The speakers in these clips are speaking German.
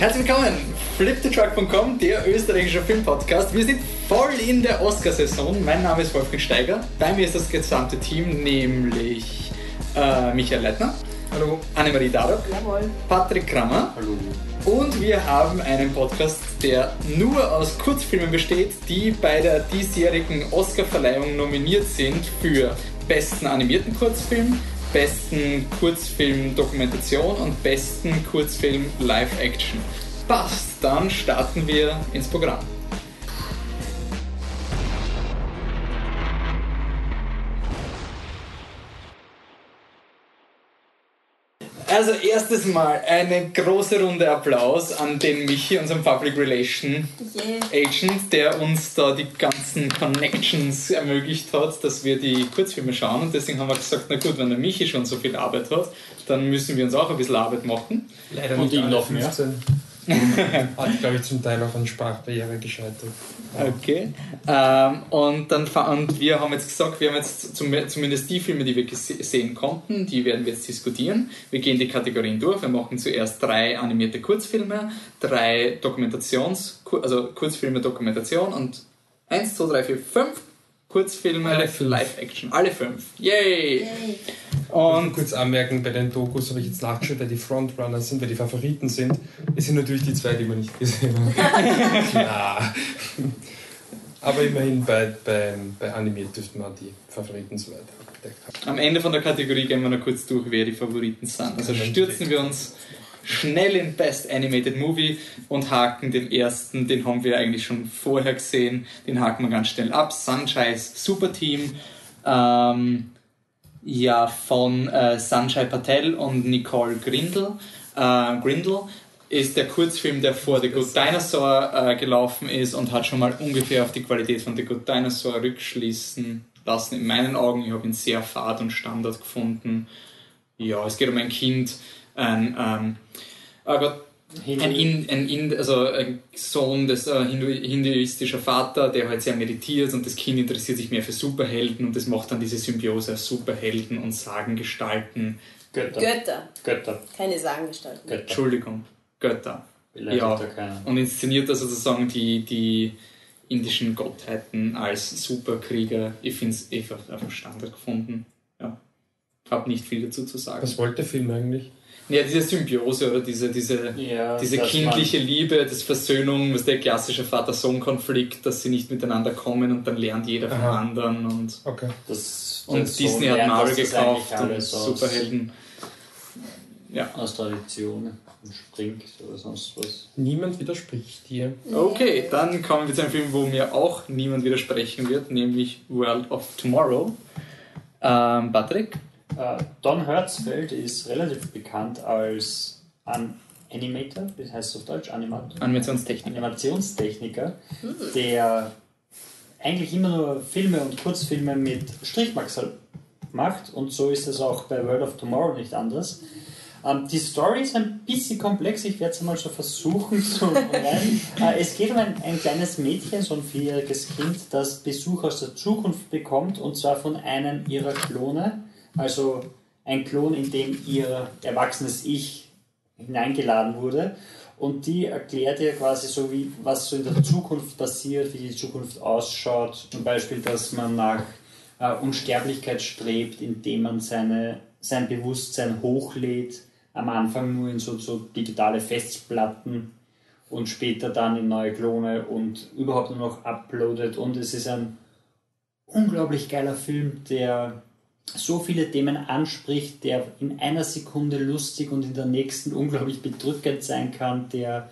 Herzlich willkommen, fliptetruck.com, der österreichische Filmpodcast. Wir sind voll in der Oscarsaison. Mein Name ist Wolfgang Steiger. Bei mir ist das gesamte Team, nämlich äh, Michael Leitner. Hallo. Annemarie Darok. Jawohl. Patrick Krammer. Hallo. Und wir haben einen Podcast, der nur aus Kurzfilmen besteht, die bei der diesjährigen Oscarverleihung nominiert sind für besten animierten Kurzfilm, besten Kurzfilm Dokumentation und besten Kurzfilm Live Action. Passt, dann starten wir ins Programm. Also erstes Mal eine große Runde Applaus an den Michi, unseren Public Relation Yeah. Agent, der uns da die ganzen Connections ermöglicht hat, dass wir die Kurzfilme schauen. Und deswegen haben wir gesagt, na gut, wenn der Michi schon so viel Arbeit hat, dann müssen wir uns auch ein bisschen Arbeit machen. Leider Und nicht ihm alle noch mehr. 15. Hat, glaube ich, zum Teil auch an Sprachbarriere gescheitert. Okay. Ähm, und, dann, und wir haben jetzt gesagt, wir haben jetzt zum, zumindest die Filme, die wir sehen konnten, die werden wir jetzt diskutieren. Wir gehen die Kategorien durch. Wir machen zuerst drei animierte Kurzfilme, drei Dokumentations, also Kurzfilme, Dokumentation und eins, zwei, drei, vier, fünf Kurzfilme, Alle fünf. Live-Action. Alle fünf. Yay! Yay. Und kurz anmerken, bei den Dokus habe ich jetzt nachgeschaut, wer die Frontrunner sind, wer die Favoriten sind. Es sind natürlich die zwei, die wir nicht gesehen haben. Klar. Aber immerhin bei, bei, bei Animiert dürften wir die Favoriten soweit abgedeckt haben. Am Ende von der Kategorie gehen wir noch kurz durch, wer die Favoriten sind. Also stürzen wir uns schnell in Best Animated Movie und haken den ersten, den haben wir eigentlich schon vorher gesehen, den haken wir ganz schnell ab. Sunshine Super Team, ähm, ja, von äh, Sanjay Patel und Nicole Grindel. Äh, Grindel ist der Kurzfilm, der vor The Good Dinosaur äh, gelaufen ist und hat schon mal ungefähr auf die Qualität von The Good Dinosaur rückschließen lassen. In meinen Augen, ich habe ihn sehr fad und Standard gefunden. Ja, es geht um ein Kind, ein, ähm, oh Gott, ein, in, ein in, also ein Sohn des äh, Hindu, hinduistischer Vater, der halt sehr meditiert und das Kind interessiert sich mehr für Superhelden und das macht dann diese Symbiose aus Superhelden und Sagengestalten. Götter. Götter, Götter. keine Sagengestalten. Götter. Entschuldigung, Götter. Beleidigt Ja. Und inszeniert da sozusagen die, die indischen Gottheiten als Superkrieger. Ich finde es einfach, einfach Standard gefunden. Ja. Hab nicht viel dazu zu sagen. Was wollte der Film eigentlich? Ja, diese Symbiose oder diese, diese, Ja, diese kindliche Liebe, das Versöhnung, was der klassische Vater-Sohn-Konflikt, dass sie nicht miteinander kommen und dann lernt jeder vom Aha. anderen und, Okay. Man, das, und das Disney hat Marvel gekauft und Superhelden. Ja. Aus Tradition springt oder sonst was. Niemand widerspricht dir. Okay, dann kommen wir zu einem Film, wo mir auch niemand widersprechen wird, nämlich World of Tomorrow. Ähm, Patrick? Äh, Don Hertzfeld ist relativ bekannt als An Animator, wie heißt es auf Deutsch? Animator? Animationstechnik. Animationstechniker, der eigentlich immer nur Filme und Kurzfilme mit Strichmaxel macht und so ist es auch bei World of Tomorrow nicht anders. Ähm, die Story ist ein bisschen komplex, ich werde es mal so versuchen zu umreißen. äh, Es geht um ein, ein kleines Mädchen, so ein vierjähriges Kind, das Besuch aus der Zukunft bekommt und zwar von einem ihrer Klone, also ein Klon, in dem ihr erwachsenes Ich hineingeladen wurde. Und die erklärt ihr quasi so, wie, was so in der Zukunft passiert, wie die Zukunft ausschaut. Zum Beispiel, dass man nach äh, Unsterblichkeit strebt, indem man seine, sein Bewusstsein hochlädt. Am Anfang nur in so, so digitale Festplatten und später dann in neue Klone und überhaupt nur noch uploadet. Und es ist ein unglaublich geiler Film, der so viele Themen anspricht, der in einer Sekunde lustig und in der nächsten unglaublich bedrückend sein kann, der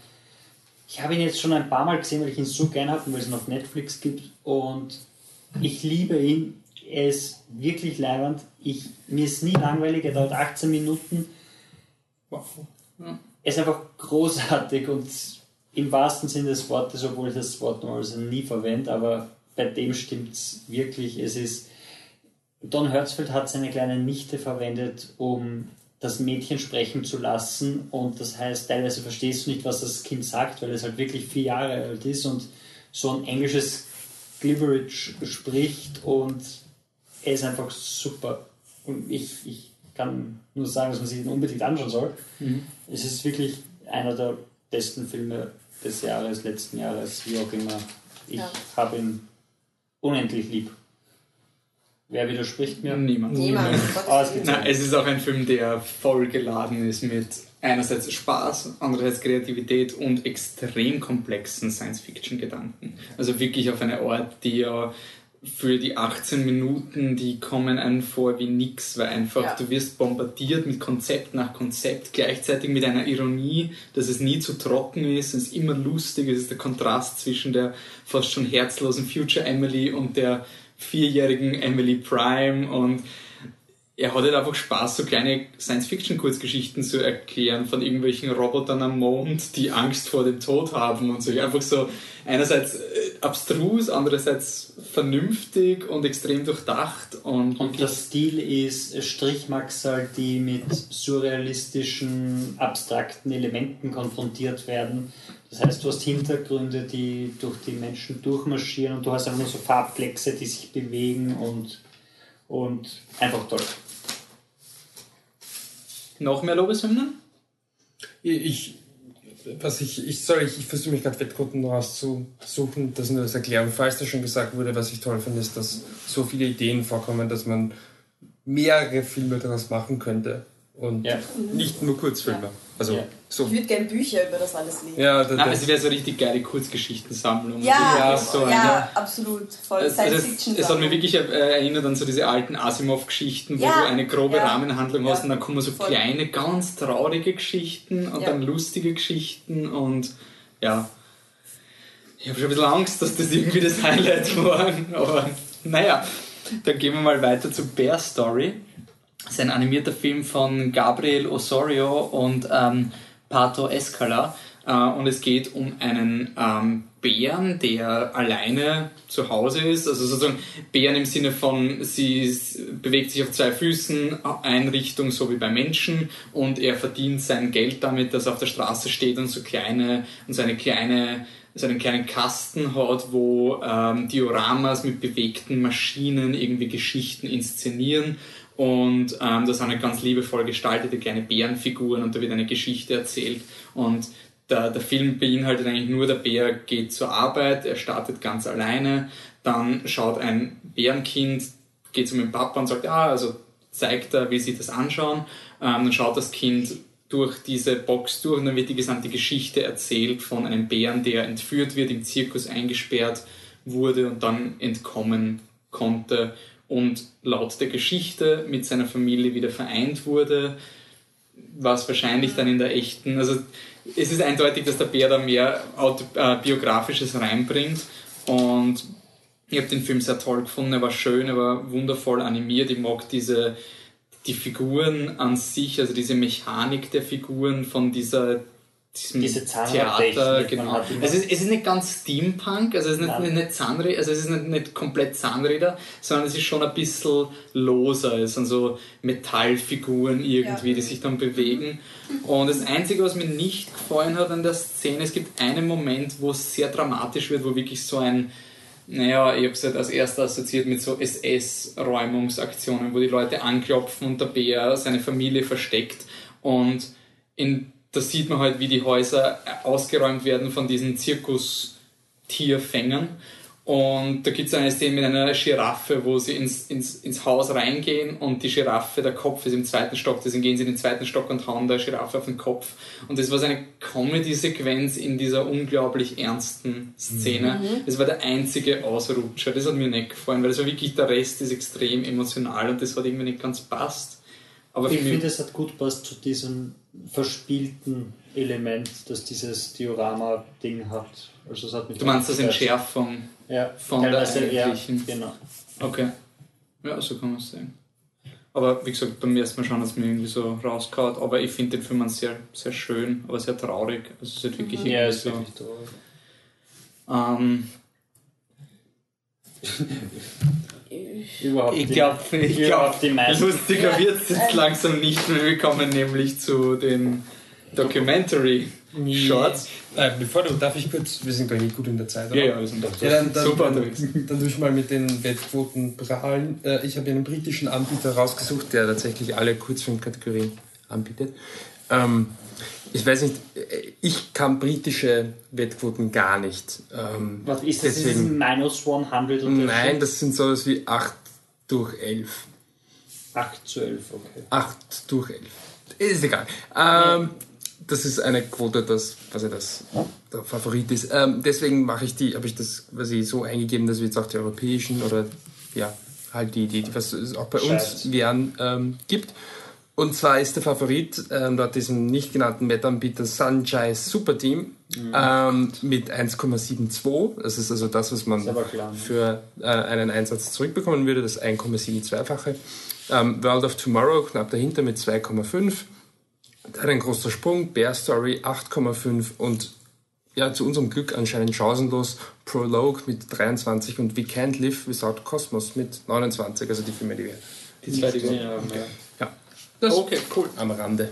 ich habe ihn jetzt schon ein paar Mal gesehen, weil ich ihn so gern habe und weil es ihn auf Netflix gibt und ich liebe ihn. Er ist wirklich leibend. Ich, mir ist nie langweilig, er dauert 18 Minuten. Er ist einfach großartig und im wahrsten Sinne des Wortes, obwohl ich das Wort normalerweise nie verwende, aber bei dem stimmt es wirklich. Es ist Don Hertzfeld hat seine kleine Nichte verwendet, um das Mädchen sprechen zu lassen. Und das heißt, teilweise verstehst du nicht, was das Kind sagt, weil es halt wirklich vier Jahre alt ist und so ein englisches Glibberage spricht und er ist einfach super. Und ich, ich kann nur sagen, dass man sich ihn unbedingt anschauen soll. Mhm. Es ist wirklich einer der besten Filme des Jahres, letzten Jahres, wie auch immer. Ich Ja. habe ihn unendlich lieb. Wer widerspricht mir? Niemand. Niemand. Ah, es Na, es ist auch ein Film, der voll geladen ist mit einerseits Spaß, andererseits Kreativität und extrem komplexen Science-Fiction-Gedanken. Also wirklich auf eine Art, die ja für die 18 Minuten, die kommen einem vor wie nix, weil einfach Ja. du wirst bombardiert mit Konzept nach Konzept, gleichzeitig mit einer Ironie, dass es nie zu trocken ist, es ist immer lustig, es ist der Kontrast zwischen der fast schon herzlosen Future Emily und der vierjährigen Emily Prime und er hat halt einfach Spaß, so kleine Science-Fiction-Kurzgeschichten zu erklären von irgendwelchen Robotern am Mond, die Angst vor dem Tod haben und so. Einfach so einerseits äh, abstrus, andererseits vernünftig und extrem durchdacht und, Und der Stil ist Strichmaxal, die mit surrealistischen, abstrakten Elementen konfrontiert werden. Das heißt, du hast Hintergründe, die durch die Menschen durchmarschieren und du hast einfach nur so Farbkleckse, die sich bewegen und, und einfach toll. noch mehr Lobeshymnen? Ich, was ich, ich soll, ich, ich versuche mich gerade Wettquoten rauszusuchen, das nur als Erklärung, falls das schon gesagt wurde, was ich toll finde, ist, dass so viele Ideen vorkommen, dass man mehrere Filme daraus machen könnte und Ja. nicht nur Kurzfilme. Also Ja. so. Ich würde gerne Bücher über das alles lesen. Ja, da, Nein, das, es wäre so eine richtig geile Kurzgeschichtensammlung. Ja, Das ist so ja, eine- absolut. Voll Es, Science es, Fiction. es hat mich wirklich äh, erinnert an so diese alten Asimov-Geschichten, wo Ja, du eine grobe ja, Rahmenhandlung ja, hast und dann kommen so voll. kleine, ganz traurige Geschichten und Ja. dann lustige Geschichten und ja. Ich habe schon ein bisschen Angst, dass das irgendwie das Highlight war, aber naja. Dann gehen wir mal weiter zu Bear Story. Das ist ein animierter Film von Gabriel Osorio und ähm, Pato Escala. Äh, und es geht um einen ähm, Bären, der alleine zu Hause ist. Also sozusagen Bären im Sinne von, sie bewegt sich auf zwei Füßen, Einrichtung so wie bei Menschen und er verdient sein Geld damit, dass er auf der Straße steht und so kleine und so eine kleine einen kleinen Kasten hat, wo ähm, Dioramas mit bewegten Maschinen irgendwie Geschichten inszenieren und ähm, das sind halt ganz liebevoll gestaltete kleine Bärenfiguren und da wird eine Geschichte erzählt. Und der, der Film beinhaltet eigentlich nur, der Bär geht zur Arbeit, er startet ganz alleine, dann schaut ein Bärenkind, geht zu meinem Papa und sagt, ah, also zeigt er, will sich das anschauen, ähm, dann schaut das Kind durch diese Box durch und dann wird die gesamte Geschichte erzählt von einem Bären, der entführt wird, im Zirkus eingesperrt wurde und dann entkommen konnte und laut der Geschichte mit seiner Familie wieder vereint wurde, was wahrscheinlich dann in der echten, also es ist eindeutig, dass der Bär da mehr äh, Biografisches reinbringt und ich habe den Film sehr toll gefunden, er war schön, er war wundervoll animiert, ich mag diese die Figuren an sich, also diese Mechanik der Figuren von dieser Diese Theater, Zahnradtechnik, genau. Es ist, es ist nicht ganz Steampunk, also es ist nicht, nicht, nicht Zahnräder, also es ist nicht, nicht komplett Zahnräder, sondern es ist schon ein bisschen loser, es sind so Metallfiguren irgendwie, Ja. die sich dann bewegen. Und das Einzige, was mir nicht gefallen hat an der Szene, es gibt einen Moment, wo es sehr dramatisch wird, wo wirklich so ein naja, ich habe es halt als erster assoziiert mit so SS-Räumungsaktionen, wo die Leute anklopfen und der Bär seine Familie versteckt. Und in, da sieht man halt, wie die Häuser ausgeräumt werden von diesen Zirkustierfängern. Und da gibt es eine Szene mit einer Giraffe, wo sie ins, ins, ins Haus reingehen und die Giraffe, der Kopf ist im zweiten Stock, deswegen gehen sie in den zweiten Stock und hauen der Giraffe auf den Kopf. Und das war so eine Comedy-Sequenz in dieser unglaublich ernsten Szene. Das war der einzige Ausrutscher. Das hat mir nicht gefallen, weil das war wirklich, der Rest ist extrem emotional und das hat irgendwie nicht ganz passt. Aber Ich finde, es hat gut passt zu diesem verspielten Element, das dieses Diorama-Ding hat. Also es hat mich du meinst das. Entschärfung? Ja, von der teilweise, ja, eigentlichen- genau. Okay. Ja, so kann man es sehen. Aber wie gesagt, beim ersten Mal schauen hat es mir irgendwie so rausgehauen. Aber ich finde den Film an sehr, sehr schön, aber sehr traurig. Also es ist halt wirklich Ja, irgendwie ist so. wirklich traurig. Ähm, Überhaupt ich nicht. glaube, ich glaub, meisten. lustiger Ja. wird es jetzt langsam nicht mehr. Wir kommen nämlich zu den Documentary Shorts. Äh, bevor du, darf ich kurz, wir sind gar nicht gut in der Zeit, oder? Ja, ja, wir sind doch Ja, dann, dann, super dann, unterwegs. dann tue ich mal mit den Wettquoten prahlen. Äh, ich habe einen britischen Anbieter rausgesucht, der tatsächlich alle Kurzfilmkategorien anbietet. Ähm, ich weiß nicht, äh, ich kann britische Wettquoten gar nicht. Ähm, Was ist das? deswegen- Ist das minus 100 oder Nein, das sind sowas wie 8 durch 11. 8 zu 11, okay. 8 durch 11. Ist egal. Ähm, das ist eine Quote, das, was ja das der Favorit ist. Ähm, deswegen mache ich die, habe ich das quasi so eingegeben, dass wir jetzt auch die europäischen oder ja, halt die, die, die was es auch bei uns wären, ähm, gibt. Und zwar ist der Favorit ähm, dort diesem nicht genannten Wettanbieter Sunshine Super Team ähm, mit 1,72. Das ist also das, was man klar, ne? für äh, einen Einsatz zurückbekommen würde, das 1,72-fache. Ähm, World of Tomorrow knapp dahinter mit 2,5. Dann ein großer Sprung, Bear Story 8,5 und ja, zu unserem Glück anscheinend chancenlos Prologue mit 23 und We Can't Live Without Cosmos mit 29, also die Filme, die wir Die zwei, die wir Ja, ja. Das Okay, cool. am Rande.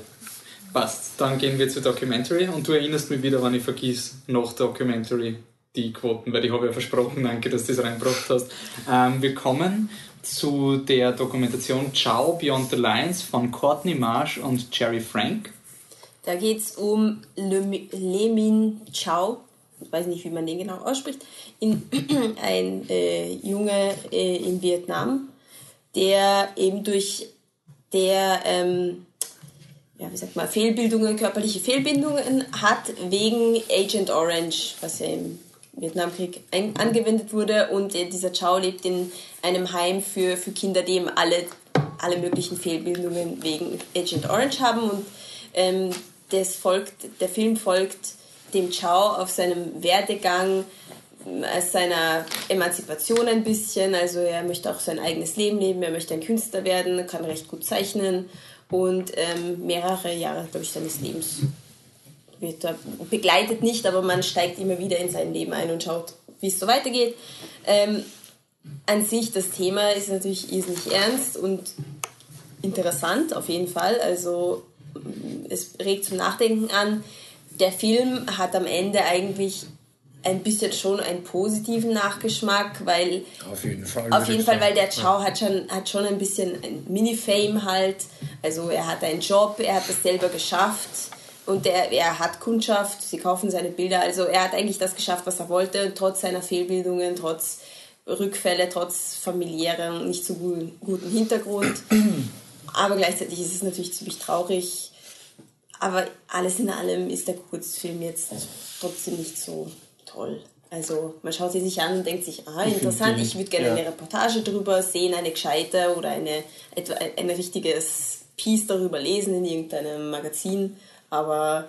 Passt. Dann gehen wir zu Documentary und du erinnerst mich wieder, wenn ich vergiss, noch Documentary die Quoten, weil ich habe ja versprochen, danke, dass du das reingebracht hast. Ähm, wir kommen zu der Dokumentation Ciao Beyond the Lines von Courtney Marsh und Jerry Frank. Da geht es um Le, Le Min Chao, ich weiß nicht, wie man den genau ausspricht, in, ein äh, Junge äh, in Vietnam, der eben durch der, ähm, ja, wie sagt man, Fehlbildungen, körperliche Fehlbildungen hat wegen Agent Orange, was ja im Vietnamkrieg angewendet wurde. Und äh, dieser Chao lebt in einem Heim für, für Kinder, die eben alle, alle möglichen Fehlbildungen wegen Agent Orange haben. Und ähm, das folgt, der Film folgt dem Chao auf seinem Werdegang als seiner Emanzipation ein bisschen. Also er möchte auch sein eigenes Leben leben, er möchte ein Künstler werden, kann recht gut zeichnen und ähm, mehrere Jahre, glaube ich, seines Lebens wird er begleitet nicht, aber man steigt immer wieder in sein Leben ein und schaut, wie es so weitergeht. Ähm, an sich, das Thema ist natürlich irrsinnig ernst und interessant auf jeden Fall. Also es regt zum Nachdenken an. Der Film hat am Ende eigentlich ein bisschen schon einen positiven Nachgeschmack, weil Auf jeden Fall. auf jeden Fall, weil der Chow hat schon, hat schon ein bisschen ein Mini-Fame halt. Also er hat einen Job, er hat es selber geschafft und er, er hat Kundschaft, sie kaufen seine Bilder. Also er hat eigentlich das geschafft, was er wollte, trotz seiner Fehlbildungen, trotz Rückfälle, trotz familiärem, nicht so guten, guten Hintergrund. Aber gleichzeitig ist es natürlich ziemlich traurig. Aber alles in allem ist der Kurzfilm jetzt trotzdem nicht so toll. Also man schaut sie sich an und denkt sich, ah, interessant, ich würde gerne ja. eine Reportage darüber sehen, eine gescheite oder eine, etwa, ein richtiges Piece darüber lesen in irgendeinem Magazin. Aber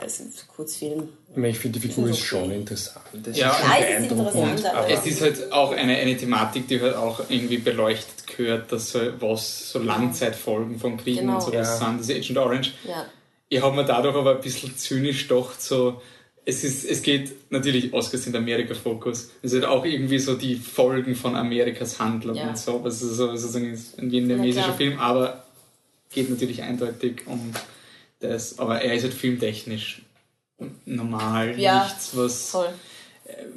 als Kurzfilm. Ich finde, die Figur Ist ist okay. schon interessant. Das Ja, ist schon Ja, es ist beeindruckend, Es ist halt auch eine, eine Thematik, die halt auch irgendwie beleuchtet gehört, dass so, was so Langzeitfolgen von Kriegen Genau. und so das Ja. sind, diese Agent Orange. Ja. Ich habe mir dadurch aber ein bisschen zynisch gedacht, so, es, ist, es geht natürlich, Oscars sind Amerika-Fokus, es sind auch irgendwie so die Folgen von Amerikas Handlung Ja. und so, also so sozusagen ist ein Na vietnamesischer klar. Film, aber geht natürlich eindeutig um das, aber er ist halt filmtechnisch normal, Ja, nichts, was Voll.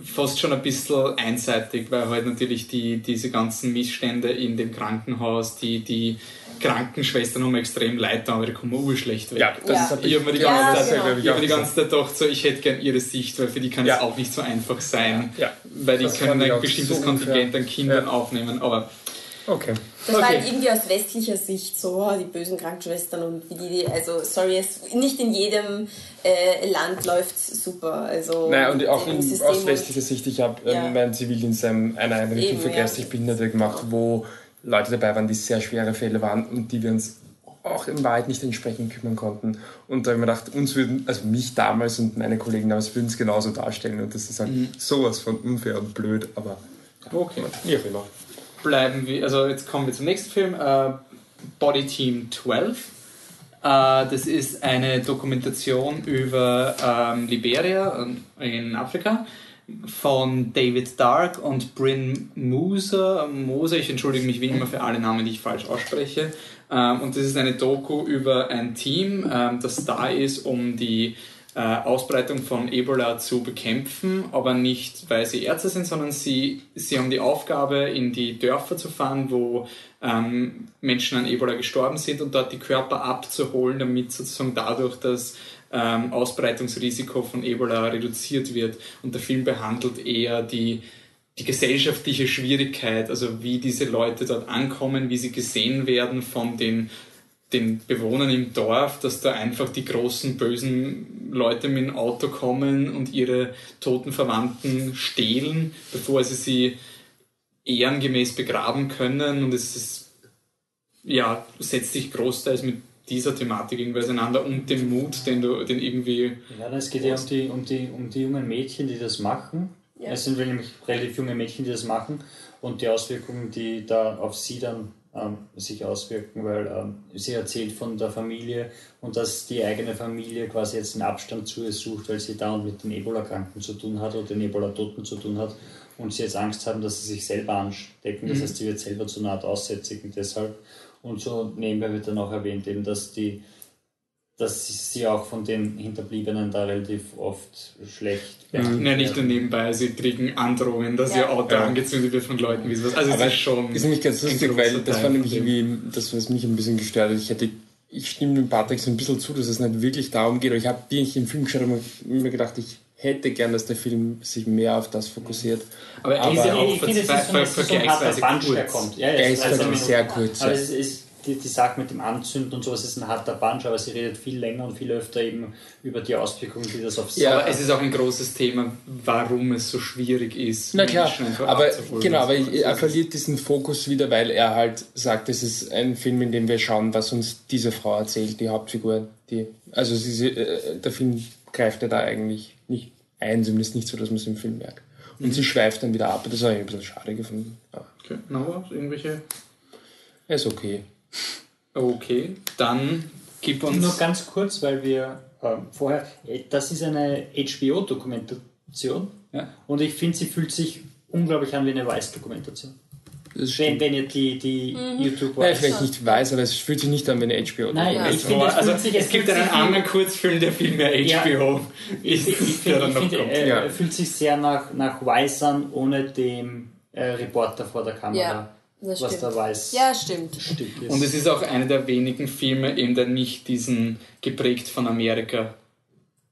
fast schon ein bisschen einseitig, weil halt natürlich die, diese ganzen Missstände in dem Krankenhaus, die, die Krankenschwestern haben mir extrem leid da, aber die kommen urschlecht weg. Ja, das Ja. Ich habe mir die Ja, ganze das Zeit, genau. ich hab mir die ganze Zeit gedacht, so, ich hätte gern ihre Sicht, weil für die kann Ja. es auch nicht so einfach sein, Ja. weil die Das können ein bestimmtes so Kontingent an Kindern Ja. aufnehmen, aber Okay. Das war Okay. halt irgendwie aus westlicher Sicht so, die bösen Krankenschwestern und wie die, also sorry, es, nicht in jedem äh, Land läuft super. Also Nein, und auch im in, aus westlicher Sicht, ich habe Ja. ähm, meinen Zivildienst ähm, einer Einrichtung Eben, für ja. geistig Behinderte gemacht, wo Leute dabei waren, die sehr schwere Fälle waren und die wir uns auch in Wahrheit nicht entsprechend kümmern konnten. Und da habe ich mir gedacht, uns würden, also mich damals und meine Kollegen damals würden es genauso darstellen und das ist halt Mhm. sowas von unfair und blöd, aber okay. wie auch immer. bleiben wir, also jetzt kommen wir zum nächsten Film, äh, Body Team 12. Äh, das ist eine Dokumentation über ähm, Liberia in Afrika von David Dark und Bryn Moser. Moser, ich entschuldige mich wie immer für alle Namen, die ich falsch ausspreche. Ähm, und das ist eine Doku über ein Team, ähm, das da ist, um die äh, Ausbreitung von Ebola zu bekämpfen, aber nicht, weil sie Ärzte sind, sondern sie, sie haben die Aufgabe, in die Dörfer zu fahren, wo ähm, Menschen an Ebola gestorben sind und dort die Körper abzuholen, damit sozusagen dadurch das ähm, Ausbreitungsrisiko von Ebola reduziert wird. Und der Film behandelt eher die, die gesellschaftliche Schwierigkeit, also wie diese Leute dort ankommen, wie sie gesehen werden von den, den Bewohnern im Dorf, dass da einfach die großen bösen Leute mit dem Auto kommen und ihre toten Verwandten stehlen, bevor sie sie ehrengemäß begraben können. Und es ist, ja, setzt sich großteils mit dieser Thematik irgendwie auseinander und dem Mut, den du, den irgendwie. Ja, es geht ja um die, um, die, um die jungen Mädchen, die das machen. Ja. Es sind nämlich relativ junge Mädchen, die das machen und die Auswirkungen, die da auf sie dann ähm, sich auswirken, weil ähm, sie erzählt von der Familie und dass die eigene Familie quasi jetzt einen Abstand zu ihr sucht, weil sie da und mit den Ebola-Kranken zu tun hat oder den Ebola-Toten zu tun hat und sie jetzt Angst haben, dass sie sich selber anstecken. Das mhm. heißt, sie wird selber zu einer Art aussätzig und deshalb. Und so nebenbei wird dann auch erwähnt, eben, dass die dass sie auch von den Hinterbliebenen da relativ oft schlecht behandelt Nein, nicht nur nebenbei, sie kriegen Androhungen, dass ja. ihr Auto ja. angezündet wird von Leuten, wie sowas. Also Aber es ist schon. Ist nämlich ganz lustig, weil das war nämlich irgendwie das, was mich ein bisschen gestört hat. Ich hätte ich stimme dem Patrick so ein bisschen zu, dass es nicht wirklich darum geht. Aber ich habe, wie ich im Film geschaut habe, mir gedacht, ich hätte gern, dass der Film sich mehr auf das fokussiert. Aber er ist ja auch vergleichsweise kurz. Ja, er ist also sehr kurz. Aber es ist die, die Sache mit dem Anzünden und sowas ist ein harter Bunch, aber sie redet viel länger und viel öfter eben über die Auswirkungen, die das auf sie Ja, aber es ist auch ein großes Thema, warum es so schwierig ist. Na klar, aber genau, aber er verliert diesen Fokus wieder, weil er halt sagt, es ist ein Film, in dem wir schauen, was uns diese Frau erzählt, die Hauptfigur. Die, also sie, äh, der Film greift ja da eigentlich ein, zumindest nicht so, dass man es im Film merkt. Und mhm. sie schweift dann wieder ab. Das habe ich ein bisschen schade gefunden. Ja. Okay, Noah, irgendwelche? Er ist okay. Okay, dann gib uns. Nur ganz kurz, weil wir äh, vorher. Das ist eine HBO-Dokumentation. Ja. Und ich finde, sie fühlt sich unglaublich an wie eine Weiß-Dokumentation. Wenn, wenn ihr die, die mhm. YouTube Nein, vielleicht nicht weiß, aber es fühlt sich nicht an wie eine HBO. Nein, ja. ich finde, es, also, sich, es, es gibt einen anderen Kurzfilm, der viel mehr HBO ja. ist. Ich, ich finde, find, äh, ja. fühlt sich sehr nach, nach Weiß an, ohne dem äh, Reporter vor der Kamera. Ja was stimmt. da weiß. Ja, stimmt. Und es ist auch einer der wenigen Filme, eben der nicht diesen geprägt von Amerika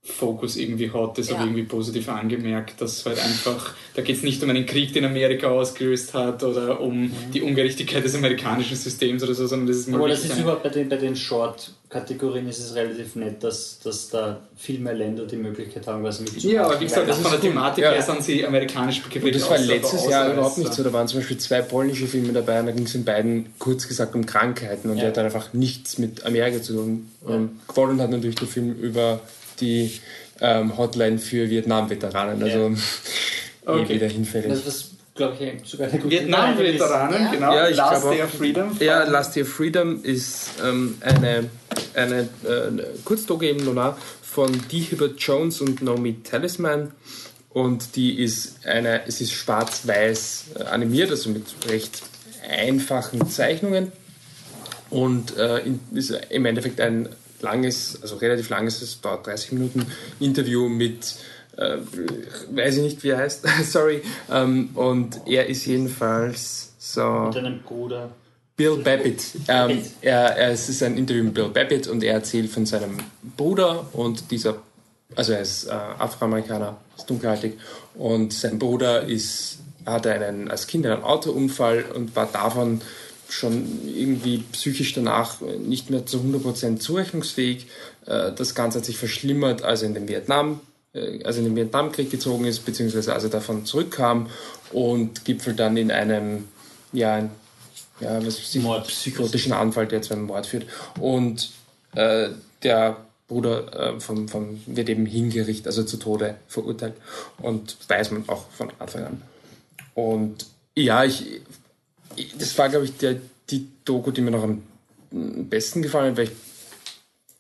Fokus irgendwie hat, das ja. habe ich irgendwie positiv angemerkt, dass halt einfach, da geht es nicht um einen Krieg, den Amerika ausgelöst hat oder um mhm. die Ungerechtigkeit des amerikanischen Systems oder so, sondern das ist mal. Aber das ist überhaupt bei den, bei den Short-Kategorien ist es relativ nett, dass, dass da viel mehr Länder die Möglichkeit haben, was mitzumachen. Ja, aber wie gesagt, das, das von der Thematik her sind sie amerikanisch geprägt. Das war letztes Jahr überhaupt nicht so. Da waren zum Beispiel zwei polnische Filme dabei und da ging es in beiden kurz gesagt um Krankheiten und ja. der hat dann einfach nichts mit Amerika zu tun. Ja. Gewonnen hat natürlich der Film über die ähm, Hotline für Vietnam-Veteranen. Also ja. okay. eh wieder hinfällig. Das ist, glaube ich, sogar eine gute Vietnam-Veteranen, ja. genau. Ja, Last of Freedom. Ja, Last of Freedom ist ähm, eine, eine äh, Kurzdoge im Lunar von Dee Hibbert Jones und Naomi Talisman. Und die ist eine, es ist schwarz-weiß äh, animiert, also mit recht einfachen Zeichnungen. Und äh, ist im Endeffekt ein langes, also relativ langes, es dauert 30 Minuten, Interview mit, äh, weiß ich nicht, wie er heißt, sorry, ähm, und er ist jedenfalls so... Mit einem Bruder. Bill Babbitt. Ähm, er, er, es ist ein Interview mit Bill Babbitt und er erzählt von seinem Bruder und dieser, also er ist äh, Afroamerikaner, ist dunkelhäutig und sein Bruder ist, hatte einen, als Kind einen Autounfall und war davon schon irgendwie psychisch danach nicht mehr zu 100% zurechnungsfähig. Äh, das Ganze hat sich verschlimmert, als er in den Vietnam, also in den Vietnamkrieg gezogen ist, beziehungsweise als er davon zurückkam und gipfelt dann in einem, ja, ja was ich, psychotischen Anfall, der zu einem Mord führt. Und äh, der Bruder äh, vom, vom, wird eben hingerichtet, also zu Tode verurteilt. Und weiß man auch von Anfang an. Und ja, ich das war, glaube ich, der, die Doku, die mir noch am besten gefallen hat, weil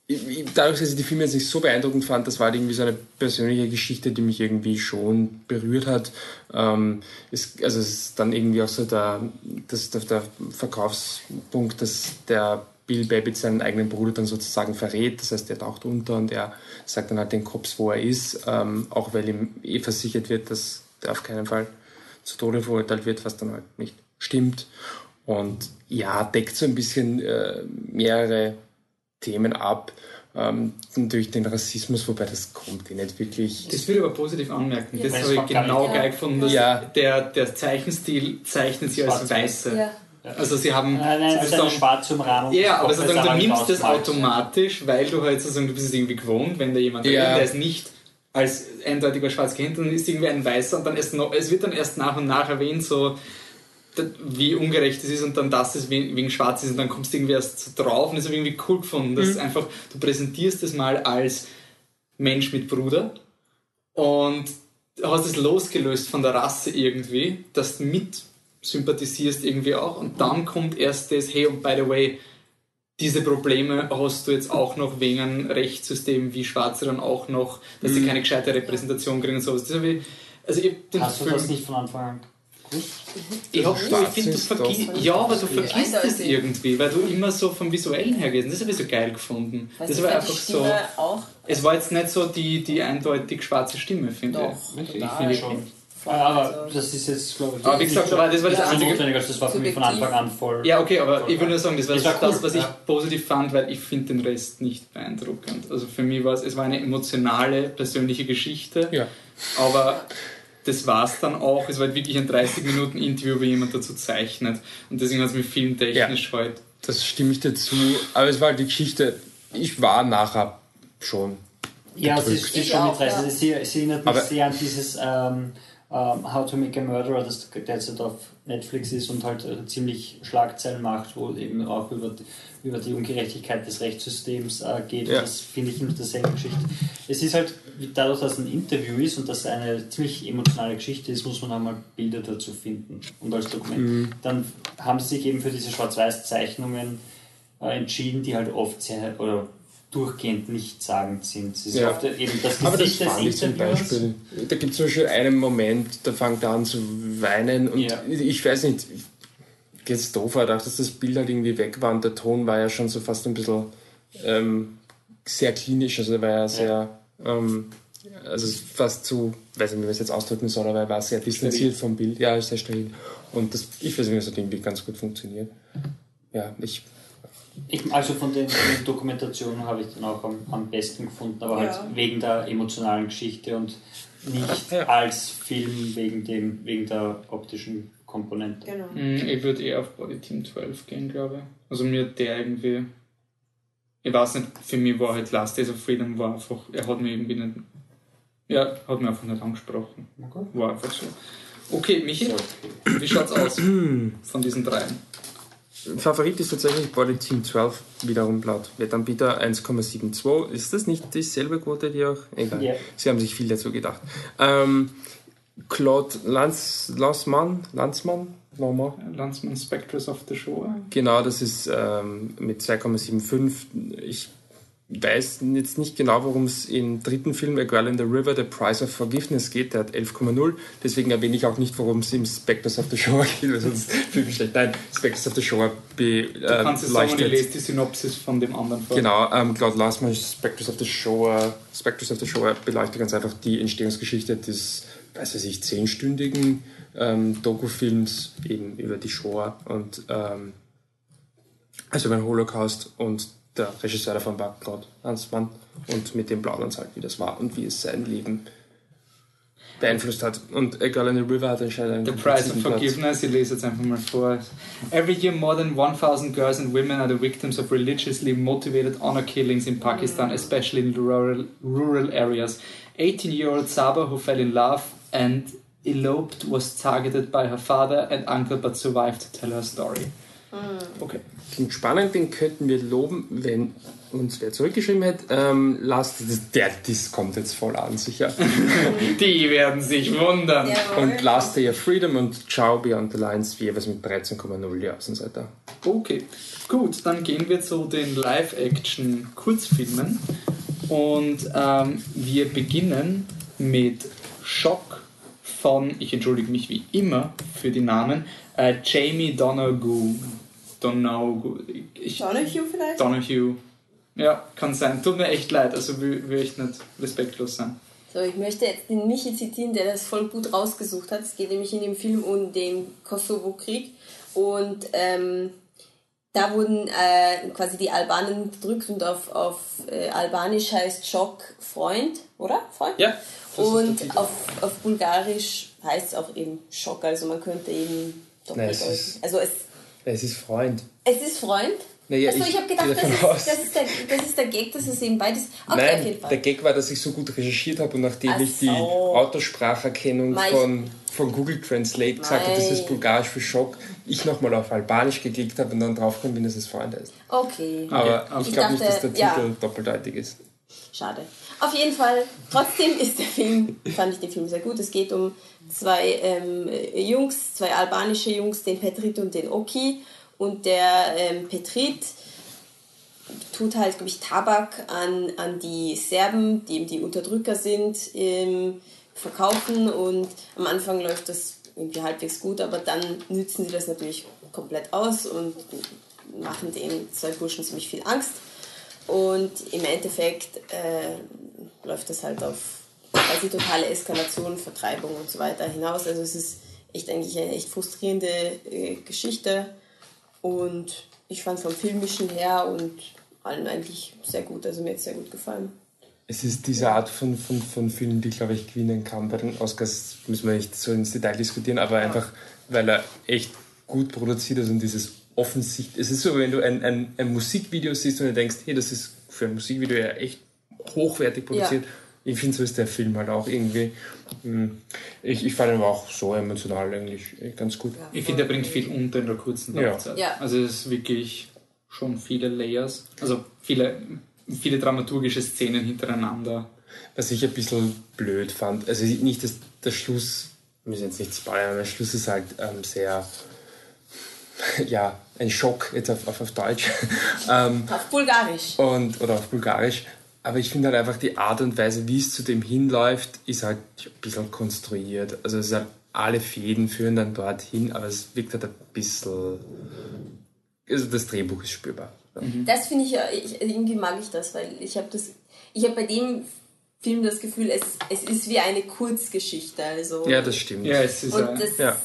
ich, dadurch, dass ich die Filme jetzt nicht so beeindruckend fand, das war halt irgendwie so eine persönliche Geschichte, die mich irgendwie schon berührt hat. Ähm, es, also es ist dann irgendwie auch so der, das, der, der Verkaufspunkt, dass der Bill Babbitt seinen eigenen Bruder dann sozusagen verrät. Das heißt, er taucht unter und er sagt dann halt den Cops, wo er ist, ähm, auch weil ihm eh versichert wird, dass der auf keinen Fall zu Tode verurteilt wird, was dann halt nicht stimmt. Und ja, deckt so ein bisschen äh, mehrere Themen ab. ähm, natürlich den Rassismus, wobei das kommt eh nicht wirklich. Das würde ich aber positiv anmerken. Ja. Das Das habe ich genau geil gefunden. Dass Ja. der, der Zeichenstil zeichnet sie als Schwarz. Weiße. Ja. Also sie haben Nein, nein, es ist sozusagen- eine schwarze Umrahmung. Ja, aber sozusagen, du nimmst das automatisch, weil du halt sozusagen, du bist es irgendwie gewohnt, wenn da jemand Ja. der ist nicht als eindeutiger schwarz gehend, dann ist irgendwie ein Weißer und dann erst noch, es wird dann erst nach und nach erwähnt, so wie ungerecht es ist und dann, dass es we- wegen schwarz ist und dann kommst du irgendwie erst drauf und das habe ich irgendwie cool gefunden, dass einfach, du präsentierst es mal als Mensch mit Bruder und hast es losgelöst von der Rasse irgendwie, dass du mit sympathisierst irgendwie auch und dann kommt erst das, hey und by the way, diese Probleme hast du jetzt auch noch wegen einem Rechtssystem wie Schwarze dann auch noch, dass Mhm. sie keine gescheite Repräsentation kriegen und sowas. Das ich, also ich Hast du Film, das nicht von Anfang an ich, hab, Schwarz ich finde, du vergisst, ja, aber du vergisst es irgendwie, weil du immer so vom Visuellen her gehst. Das habe ich so geil gefunden. Weißt das war einfach so. Es war jetzt nicht so die, die eindeutig schwarze Stimme, finde Doch, ich. Ich finde Schon. voll, Aber also- das ist jetzt, glaube ich, Aber wie gesagt, aber das war das Ja. einzige. also das war für mich von. Anfang an voll. Ja, okay, aber ich will nur sagen, das war Das das, war cool, was ich ja. positiv fand, weil ich finde den Rest nicht beeindruckend. Also für mich war es, es war eine emotionale, persönliche Geschichte, Ja. aber das war es dann auch. Es war halt wirklich ein 30 Minuten Interview, wo jemand dazu zeichnet. Und deswegen hat es mich filmtechnisch heute. Das stimme ich dazu. Aber es war halt die Geschichte, ich war nachher schon. Ja, es ist, ist schon auch, Interesse. ja. Sie, sie erinnert mich Aber- sehr an dieses ähm, ähm, How to Make a Murderer, das derzeit auf Netflix ist und halt äh, ziemlich Schlagzeilen macht, wo eben auch über, die- über die Ungerechtigkeit des Rechtssystems äh, geht. Ja. Das finde ich in derselben Geschichte. Es ist halt, dadurch, dass es ein Interview ist und dass eine ziemlich emotionale Geschichte ist, muss man einmal Bilder dazu finden und als Dokument. Mhm. Dann haben sie sich eben für diese Schwarz-Weiß-Zeichnungen äh, entschieden, die halt oft sehr oder durchgehend nichtssagend sind. Es ist Ja. oft eben das Aber das Gesicht des fand ich zum. Beispiel. Da gibt es zum Beispiel einen Moment, da fängt er an zu weinen und Ja. ich weiß nicht, jetzt doof war, dass das Bild halt irgendwie weg war und der Ton war ja schon so fast ein bisschen ähm, sehr klinisch, also er war ja sehr, ähm, also fast zu, weiß nicht, wie man es jetzt ausdrücken soll, aber er war sehr distanziert vom Bild, ja, sehr steril. Und das, ich weiß nicht, das hat irgendwie ganz gut funktioniert. Ja, ich, Ich, also von den, den Dokumentationen habe ich den auch am, am besten gefunden, aber Ja. halt wegen der emotionalen Geschichte und nicht Ja. als Film wegen, dem, wegen der optischen Komponente. Genau. Mm, Ich würde eher auf Body Team 12 gehen, glaube ich. Also mir der irgendwie. Ich weiß nicht, für mich war halt Last Days of Freedom war einfach, er hat mir irgendwie nicht. Ja, hat mir einfach nicht angesprochen. Okay. War einfach so. Okay, Michi, wie schaut's aus von diesen dreien? Favorit ist tatsächlich Body Team 12, wiederum laut Wettanbieter 1,72. Ist das nicht dieselbe Quote, die auch? Egal. Ja. Sie haben sich viel dazu gedacht. Ähm, Claude Lanz, Lanzmann, Lanzmann, nochmal. Landsman Spectres of the Shore. Genau, das ist ähm, mit 2,75. Ich weiß jetzt nicht genau, worum es im dritten Film A Girl in the River, The Price of Forgiveness geht. Der hat 11,0. Deswegen erwähne ich auch nicht, worum es im Spectres of the Shore geht, weil sonst fühle ich mich schlecht. Nein, Spectres of the Shore be, Du kannst äh, es sagen ich lese die Synopsis von dem anderen vor. Genau, ähm, Claude Lassmann, Spectres of the Shore, Spectres of the Shore beleuchtet ganz einfach die Entstehungsgeschichte des, weiß ich, zehnstündigen ähm, Dokufilms eben über die Shore und ähm, also über den Holocaust und der Regisseur davon war Claude Lanzmann und mit dem plaudern halt, wie das war und wie es sein Leben beeinflusst hat. Und A Girl in the River hat anscheinend einen The Price of. Forgiveness, ich lese jetzt einfach mal vor. Every year more than 1000 girls and women are the victims of religiously motivated honor killings in Pakistan, especially in rural, rural areas. 18-year-old Saba, who fell in love and eloped, was targeted by her father and uncle but survived to tell her story. Okay. Klingt spannend, den könnten wir loben, wenn uns wer zurückgeschrieben hätte. Ähm, Last, der, das kommt jetzt voll an, sicher. Die werden sich wundern. Jawohl. Und Last Day of Freedom und Ciao Beyond the Lines, wie jeweils mit 13,0 die Außenseiter. Okay, gut, dann gehen wir zu den Live-Action-Kurzfilmen und ähm, wir beginnen mit Schock von, ich entschuldige mich wie immer für die Namen, äh, Jamie Donoghue. Donoghue. Ich, Donahue vielleicht? Donoghue. Ja, kann sein. Tut mir echt leid, also will, will ich nicht respektlos sein. So, ich möchte jetzt den Michi zitieren, der das voll gut rausgesucht hat. Es geht nämlich in dem Film um den Kosovo-Krieg. Und ähm, da wurden äh, quasi die Albanen gedrückt und auf, auf äh, Albanisch heißt Schock Freund, oder? Freund? Ja. Das ist Und Titel. auf, auf Bulgarisch heißt es auch eben Schock, also man könnte eben doppelt Nein, es ist- Also es, Es ist Freund. es ist Freund. Naja, Achso, ich ich habe gedacht, das ist, das, ist der, das ist der Gag, dass es eben beides. Okay, auf jeden Nein, Fall. der Gag war, dass ich so gut recherchiert habe und nachdem Ach ich die. Autospracherkennung Mei, ich- von, von Google Translate gesagt habe, das ist bulgarisch für Schock, ich nochmal auf Albanisch geklickt habe und dann draufgekommen bin, dass es Freund heißt. Okay. Aber Okay. ich Ich glaube nicht, dass der dachte, ja. Titel doppeldeutig ist. Schade. Auf jeden Fall, trotzdem ist der Film, fand ich den Film sehr gut. Es geht um zwei ähm, Jungs, zwei albanische Jungs, den Petrit und den Oki. Und der ähm, Petrit tut halt, glaube ich, Tabak an, an die Serben, die eben die Unterdrücker sind, ähm, verkaufen. Und am Anfang läuft das irgendwie halbwegs gut, aber dann nützen sie das natürlich komplett aus und machen den zwei Burschen ziemlich viel Angst. Und im Endeffekt äh, läuft das halt auf quasi totale Eskalation, Vertreibung und so weiter hinaus. Also es ist echt eigentlich eine echt frustrierende äh, Geschichte. Und ich fand vom Filmischen her und allem eigentlich sehr gut. Also mir hat es sehr gut gefallen. Es ist diese Art von, von, von Film, die, glaube ich, gewinnen kann. Bei den Oscars müssen wir nicht so ins Detail diskutieren, aber einfach, weil er echt gut produziert ist und dieses offensichtlich. Es ist so, wenn du ein, ein, ein Musikvideo siehst und du denkst, hey, das ist für ein Musikvideo ja echt hochwertig produziert. Ich finde, so ist der Film halt auch irgendwie. hm, Ich, ich fand ihn aber auch so emotional eigentlich ganz gut. Ich finde, er bringt viel unter in der kurzen Ja. Laufzeit. Ja. Also es ist wirklich schon viele Layers, also viele, viele dramaturgische Szenen hintereinander. Was ich ein bisschen blöd fand, also nicht dass der Schluss, wir müssen jetzt nicht spoilern, aber der Schluss ist halt ähm, sehr, ja, ein Schock jetzt auf, auf, auf Deutsch ähm, Auf Bulgarisch. und, oder auf Bulgarisch. Aber ich finde halt einfach die Art und Weise, wie es zu dem hinläuft, ist halt ein bisschen konstruiert. Also es ist halt, alle Fäden führen dann dorthin, aber es wirkt halt ein bisschen, also das Drehbuch ist spürbar. Das finde ich ja, ich, irgendwie mag ich das, weil ich habe das, ich habe bei dem Film das Gefühl, es, es ist wie eine Kurzgeschichte. Also Ja, das stimmt. Ja, es ist Und das, Ja.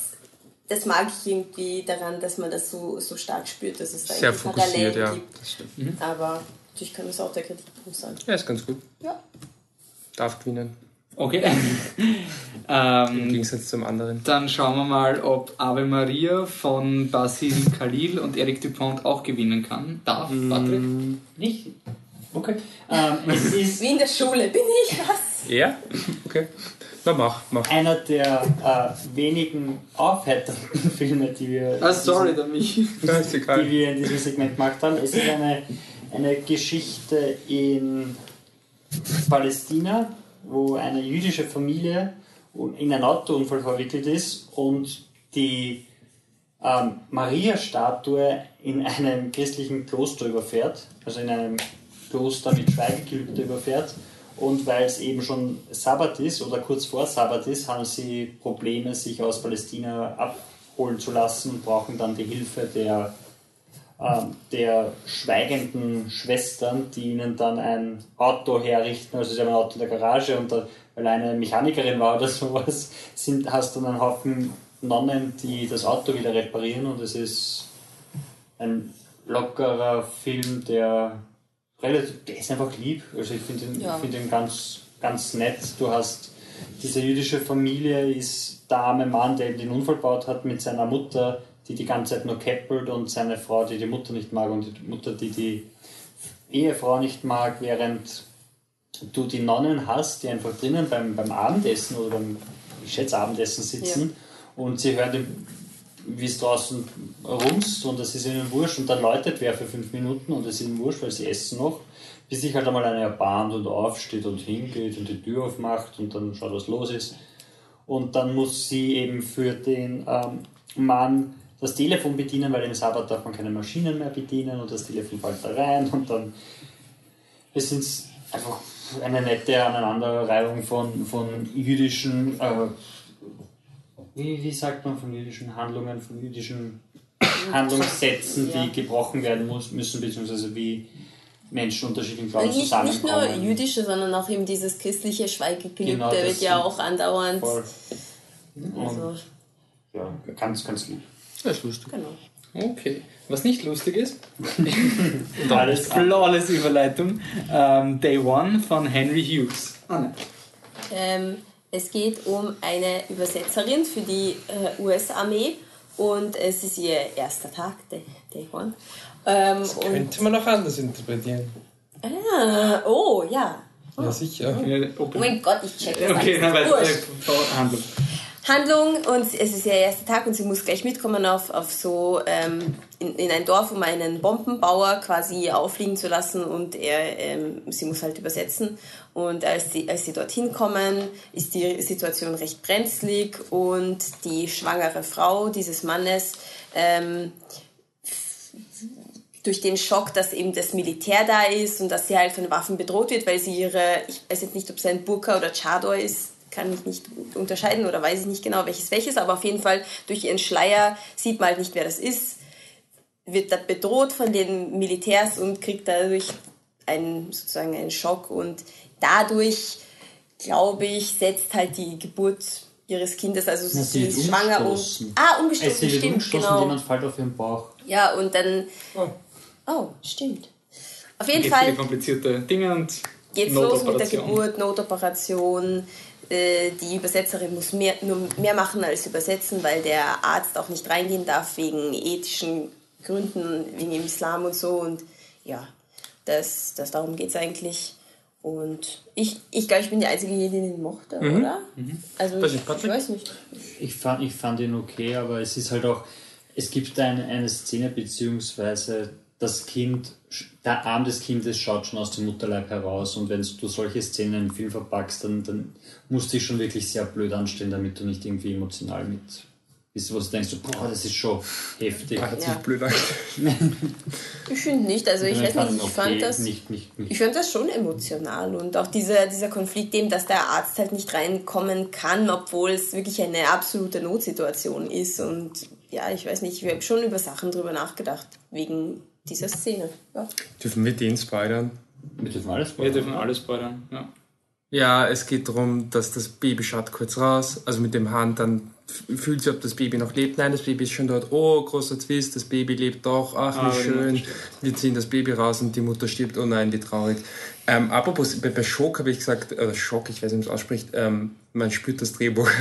das mag ich irgendwie daran, dass man das so, so stark spürt, dass es da Sehr irgendwie fokussiert, Parallelen ja. gibt. Das stimmt. Aber natürlich kann das auch der Kritikpunkt sein. Ja, ist ganz gut. Ja. Darf gewinnen. okay. Im ähm, Gegensatz zum anderen. dann schauen wir mal, ob Ave Maria von Basil Khalil und Eric Dupont auch gewinnen kann. Darf, Patrick? Nicht? Okay. Ähm, es ist Wie in der Schule, bin ich was? Ja? Okay. Na, mach, mach. einer der äh, wenigen aufheiternden Filme, die wir, Ah, sorry, ist die wir in diesem Segment gemacht haben. Es ist eine, eine Geschichte in Palästina, wo eine jüdische Familie in einen Autounfall verwickelt ist und die ähm, Maria-Statue in einem christlichen Kloster überfährt, also in einem Kloster mit Schweigegelübde überfährt. Und weil es eben schon Sabbat ist oder kurz vor Sabbat ist, haben sie Probleme, sich aus Palästina abholen zu lassen und brauchen dann die Hilfe der, der schweigenden Schwestern, die ihnen dann ein Auto herrichten. Also sie haben ein Auto in der Garage und da, weil eine Mechanikerin war oder sowas, sind, hast du dann einen Haufen Nonnen, die das Auto wieder reparieren und es ist ein lockerer Film, der relativ, der ist einfach lieb. Also ich finde ihn, Ja. find ihn ganz, ganz nett. Du hast diese jüdische Familie, ist der arme Mann, der eben den Unfall gebaut hat, mit seiner Mutter, die die ganze Zeit nur keppelt und seine Frau, die die Mutter nicht mag und die Mutter, die die Ehefrau nicht mag, während du die Nonnen hast, die einfach drinnen beim, beim Abendessen oder beim, ich schätze, Abendessen sitzen und sie hören, wie es draußen rumst und es ist ihnen wurscht und dann läutet wer für fünf Minuten und es ist ihnen wurscht, weil sie essen noch, bis sich halt einmal einer erbarmt und aufsteht und hingeht und die Tür aufmacht und dann schaut, was los ist. Und dann muss sie eben für den ähm, Mann das Telefon bedienen, weil im Sabbat darf man keine Maschinen mehr bedienen und das Telefon fällt da rein und dann es sind einfach eine nette Aneinanderreihung von, von jüdischen, äh, wie, wie sagt man, von jüdischen Handlungen, von jüdischen Handlungssätzen, Ja. die gebrochen werden muss, müssen, beziehungsweise wie Menschen unterschiedlichen Glaubens Nicht, nicht nur zusammenkommen. jüdische, sondern auch eben dieses christliche Schweigegelübde Genau, wird ja auch andauernd. Voll. Also, Ja, ganz, ganz lieb. Das ist lustig. genau. Okay. Was nicht lustig ist, Alles flawless Überleitung, ähm, Day One von Henry Hughes. Anne. Ähm, es geht um eine Übersetzerin für die äh, US-Armee und es ist ihr erster Tag, Day, Day One. Ähm, und, Könnte man auch anders interpretieren. ah, oh, ja. Ja, sicher. Oh open. mein Gott, ich check das Okay, dann. Wurscht. Äh, Handlung. Handlung und es ist ihr erster Tag und sie muss gleich mitkommen auf, auf so ähm, in, in ein Dorf, um einen Bombenbauer quasi auffliegen zu lassen und er, ähm, sie muss halt übersetzen. Und als sie, als sie dorthin kommen, ist die Situation recht brenzlig und die schwangere Frau dieses Mannes ähm, durch den Schock, dass eben das Militär da ist und dass sie halt von Waffen bedroht wird, weil sie ihre, ich weiß jetzt nicht, ob es ein Burka oder Chador ist, kann ich nicht unterscheiden oder weiß ich nicht genau, welches welches, aber auf jeden Fall durch ihren Schleier sieht man halt nicht, wer das ist, wird da bedroht von den Militärs und kriegt dadurch einen, sozusagen einen Schock und dadurch, glaube ich, setzt halt die Geburt ihres Kindes, also Na, sie, sie ist wird schwanger und... umgestoßen. Ah, Es umgestoßen, wird stimmt, umgestoßen, genau. jemand fällt auf ihren Bauch. Ja, und dann... Oh. Oh, stimmt. Auf jeden Geht Fall viele komplizierte Dinge und geht's los mit der Notoperation. Geburt, Notoperation. Äh, Die Übersetzerin muss mehr, nur mehr machen als übersetzen, weil der Arzt auch nicht reingehen darf wegen ethischen Gründen, wegen dem Islam und so. Und ja, das, das darum geht es eigentlich. Und ich, ich glaube, ich bin die Einzige hier, die den mochte, oder? Also Weiß ich, ich, weiß nicht. Ich fand, ich fand ihn okay, aber es ist halt auch, es gibt eine, eine Szene, beziehungsweise das Kind, der Arm des Kindes schaut schon aus dem Mutterleib heraus und wenn du solche Szenen im Film verpackst, dann, dann musst dich schon wirklich sehr blöd anstellen, damit du nicht irgendwie emotional mit bist, wo du denkst, so, boah, das ist schon heftig. Hat sich Ja. blöd an. Ich finde nicht, also ich weiß fand nicht, ich fand okay, das... nicht, nicht, nicht Ich finde das schon emotional und auch dieser, dieser Konflikt dem, dass der Arzt halt nicht reinkommen kann, obwohl es wirklich eine absolute Notsituation ist und ja, ich weiß nicht, ich habe schon über Sachen drüber nachgedacht, wegen dieser Szene. Ja. Dürfen wir den spoilern? Wir dürfen alles Wir dürfen alles spoilern. Ja. Ja, es geht darum, dass das Baby schaut kurz raus, also mit dem Hand, dann fühlt sie, ob das Baby noch lebt. Nein, das Baby ist schon dort. Oh, großer Twist, das Baby lebt doch. Ach, Ah, wie Mutter schön. Wir ziehen das Baby raus und die Mutter stirbt. Oh nein, wie traurig. Ähm, apropos, bei, bei Schock habe ich gesagt, oder Schock, ich weiß nicht, wie man es ausspricht, ähm, man spürt das Drehbuch.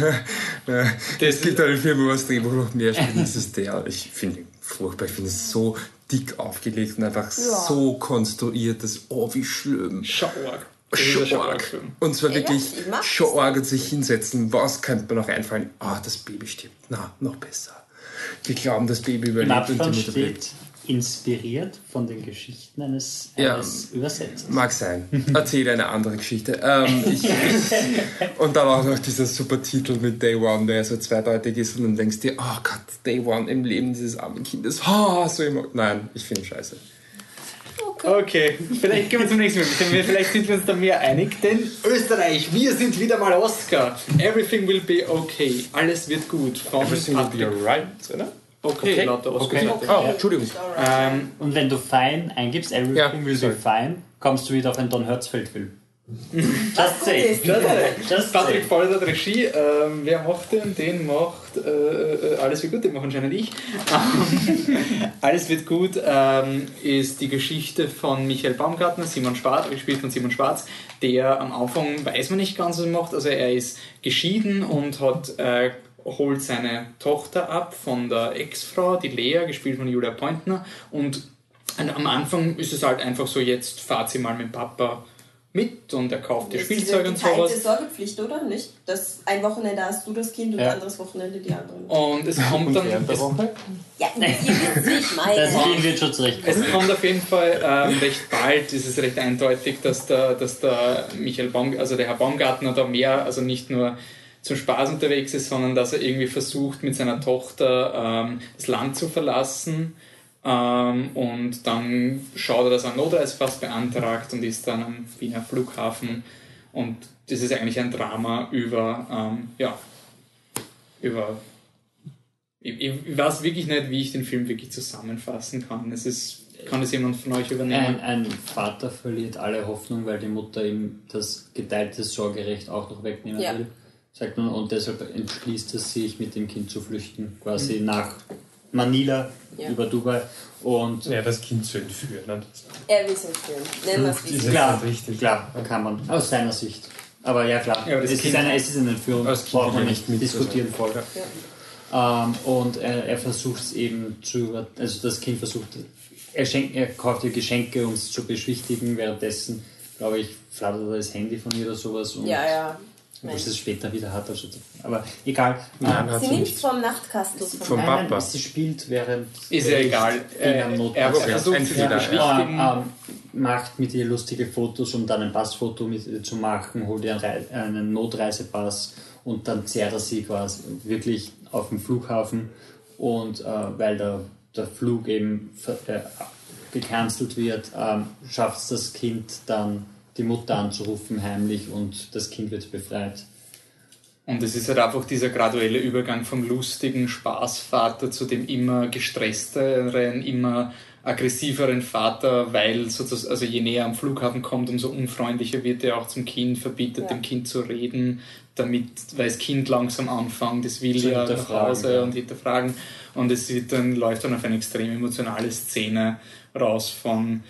Äh, es gibt einen Film, wo das Drehbuch noch mehr spielt. Das ist der. Ich finde ihn furchtbar. Ich finde es so dick aufgelegt und einfach so konstruiert, dass, oh, wie schlimm. Schauarg. Schauarg-Film. Und zwar wirklich schon arg und sich hinsetzen. Was könnte mir noch einfallen? Ah, das Baby stirbt. Na, noch besser. Wir glauben, das Baby Im überlebt und die Abstand Mutter steht lebt. inspiriert von den Geschichten eines, Ja. eines Übersetzers. Mag sein. Erzähle eine andere Geschichte. Ähm, ich, und dann auch noch dieser super Titel mit Day One, der so zweideutig ist und dann denkst du dir, oh Gott, Day One im Leben dieses armen Kindes. Oh, so immer. Nein, ich finde scheiße. Okay, vielleicht gehen wir zum nächsten Film. Vielleicht sind wir uns da mehr einig, denn Österreich, wir sind wieder mal Oscar. Everything will be okay. Alles wird gut. Von Patrick. alright, oder? Okay, Okay. lauter Oscar. Okay. Oh, Entschuldigung. Ähm, Und wenn du Fine eingibst, Everything Ja, will sorry. be fine, kommst du wieder auf einen Don Hertzfeld-Film. Just say. ist. Just Patrick. Vollert hat Regie. Ähm, wer macht den? Den macht äh, äh, Alles wird gut, den macht anscheinend ich. Alles wird gut ähm, ist die Geschichte von Michael Baumgartner, Simon Schwarz, gespielt von Simon Schwarz, der am Anfang weiß man nicht ganz, was er macht. Also er ist geschieden und hat äh, holt seine Tochter ab von der Ex-Frau, die Lea, gespielt von Julia Pointner. Und an- am Anfang ist es halt einfach so, jetzt fahrt sie mal mit Papa mit und er kauft Das ist Spielzeug diese und sowas. Sorgepflicht, oder? Nicht? Das ein Wochenende hast du das Kind und Ja. ein anderes Wochenende die anderen. Und es kommt dann. Es, Woche? Ja, ihr wisst, wie ich meine. Das Film wird schon zurechtkommen. es kommt auf jeden Fall ähm, recht bald, ist es recht eindeutig, dass der, dass der Michael Baum, also der Herr Baumgartner da mehr, also nicht nur zum Spaß unterwegs ist, sondern dass er irgendwie versucht, mit seiner Tochter ähm, das Land zu verlassen. Ähm, und dann schaut er, dass er einen Notreisepass beantragt und ist dann am Wiener Flughafen. Und das ist eigentlich ein Drama über, ähm, ja, über ich, ich weiß wirklich nicht, wie ich den Film wirklich zusammenfassen kann. Es ist, kann das jemand von euch Ein, übernehmen? ein Vater verliert alle Hoffnung, weil die Mutter ihm das geteilte Sorgerecht auch noch wegnehmen Ja. will. Sagt man, und deshalb entschließt er sich, mit dem Kind zu flüchten, quasi nach, Manila Ja. über Dubai. Und Ja, das Kind zu entführen. Ne? Er will es entführen. Nennen wir es klar, richtig. klar, kann man. Aus seiner Sicht. Aber ja, klar, Ja, aber das es, Kind- ist eine, es ist eine Entführung, das braucht man ja nicht mit, diskutieren also. voll. Ähm, und er, er versucht es eben zu, also das Kind versucht, er, schenkt, er kauft ihr Geschenke, um es zu beschwichtigen, währenddessen, glaube ich, flattert das Handy von ihr oder sowas und Ja, ja. Wo sie es später wieder hat. Also, aber egal. Nein, hat Sie sie nimmt nicht. vom Nachtkastel von Vom nein, nein, Papa. sie spielt während Ist ja egal. Äh, er versucht ein sie Fehler, beschwichtigen. ähm, macht mit ihr lustige Fotos, um dann ein Passfoto mit ihr zu machen, holt ihr einen, einen Notreisepass und dann zehrt er sie quasi wirklich auf dem Flughafen und äh, weil der, der Flug eben äh, gecancelt wird, ähm, schafft es das Kind dann die Mutter anzurufen heimlich und das Kind wird befreit. Und es ist halt einfach dieser graduelle Übergang vom lustigen Spaßvater zu dem immer gestressteren, immer aggressiveren Vater, weil sozusagen, also je näher am Flughafen kommt, umso unfreundlicher wird er auch zum Kind, verbietet Ja. dem Kind zu reden, damit, weil das Kind langsam anfängt, das will Zu ja nach Hause ja. und hinterfragen. Und es wird dann, läuft dann auf eine extrem emotionale Szene raus von,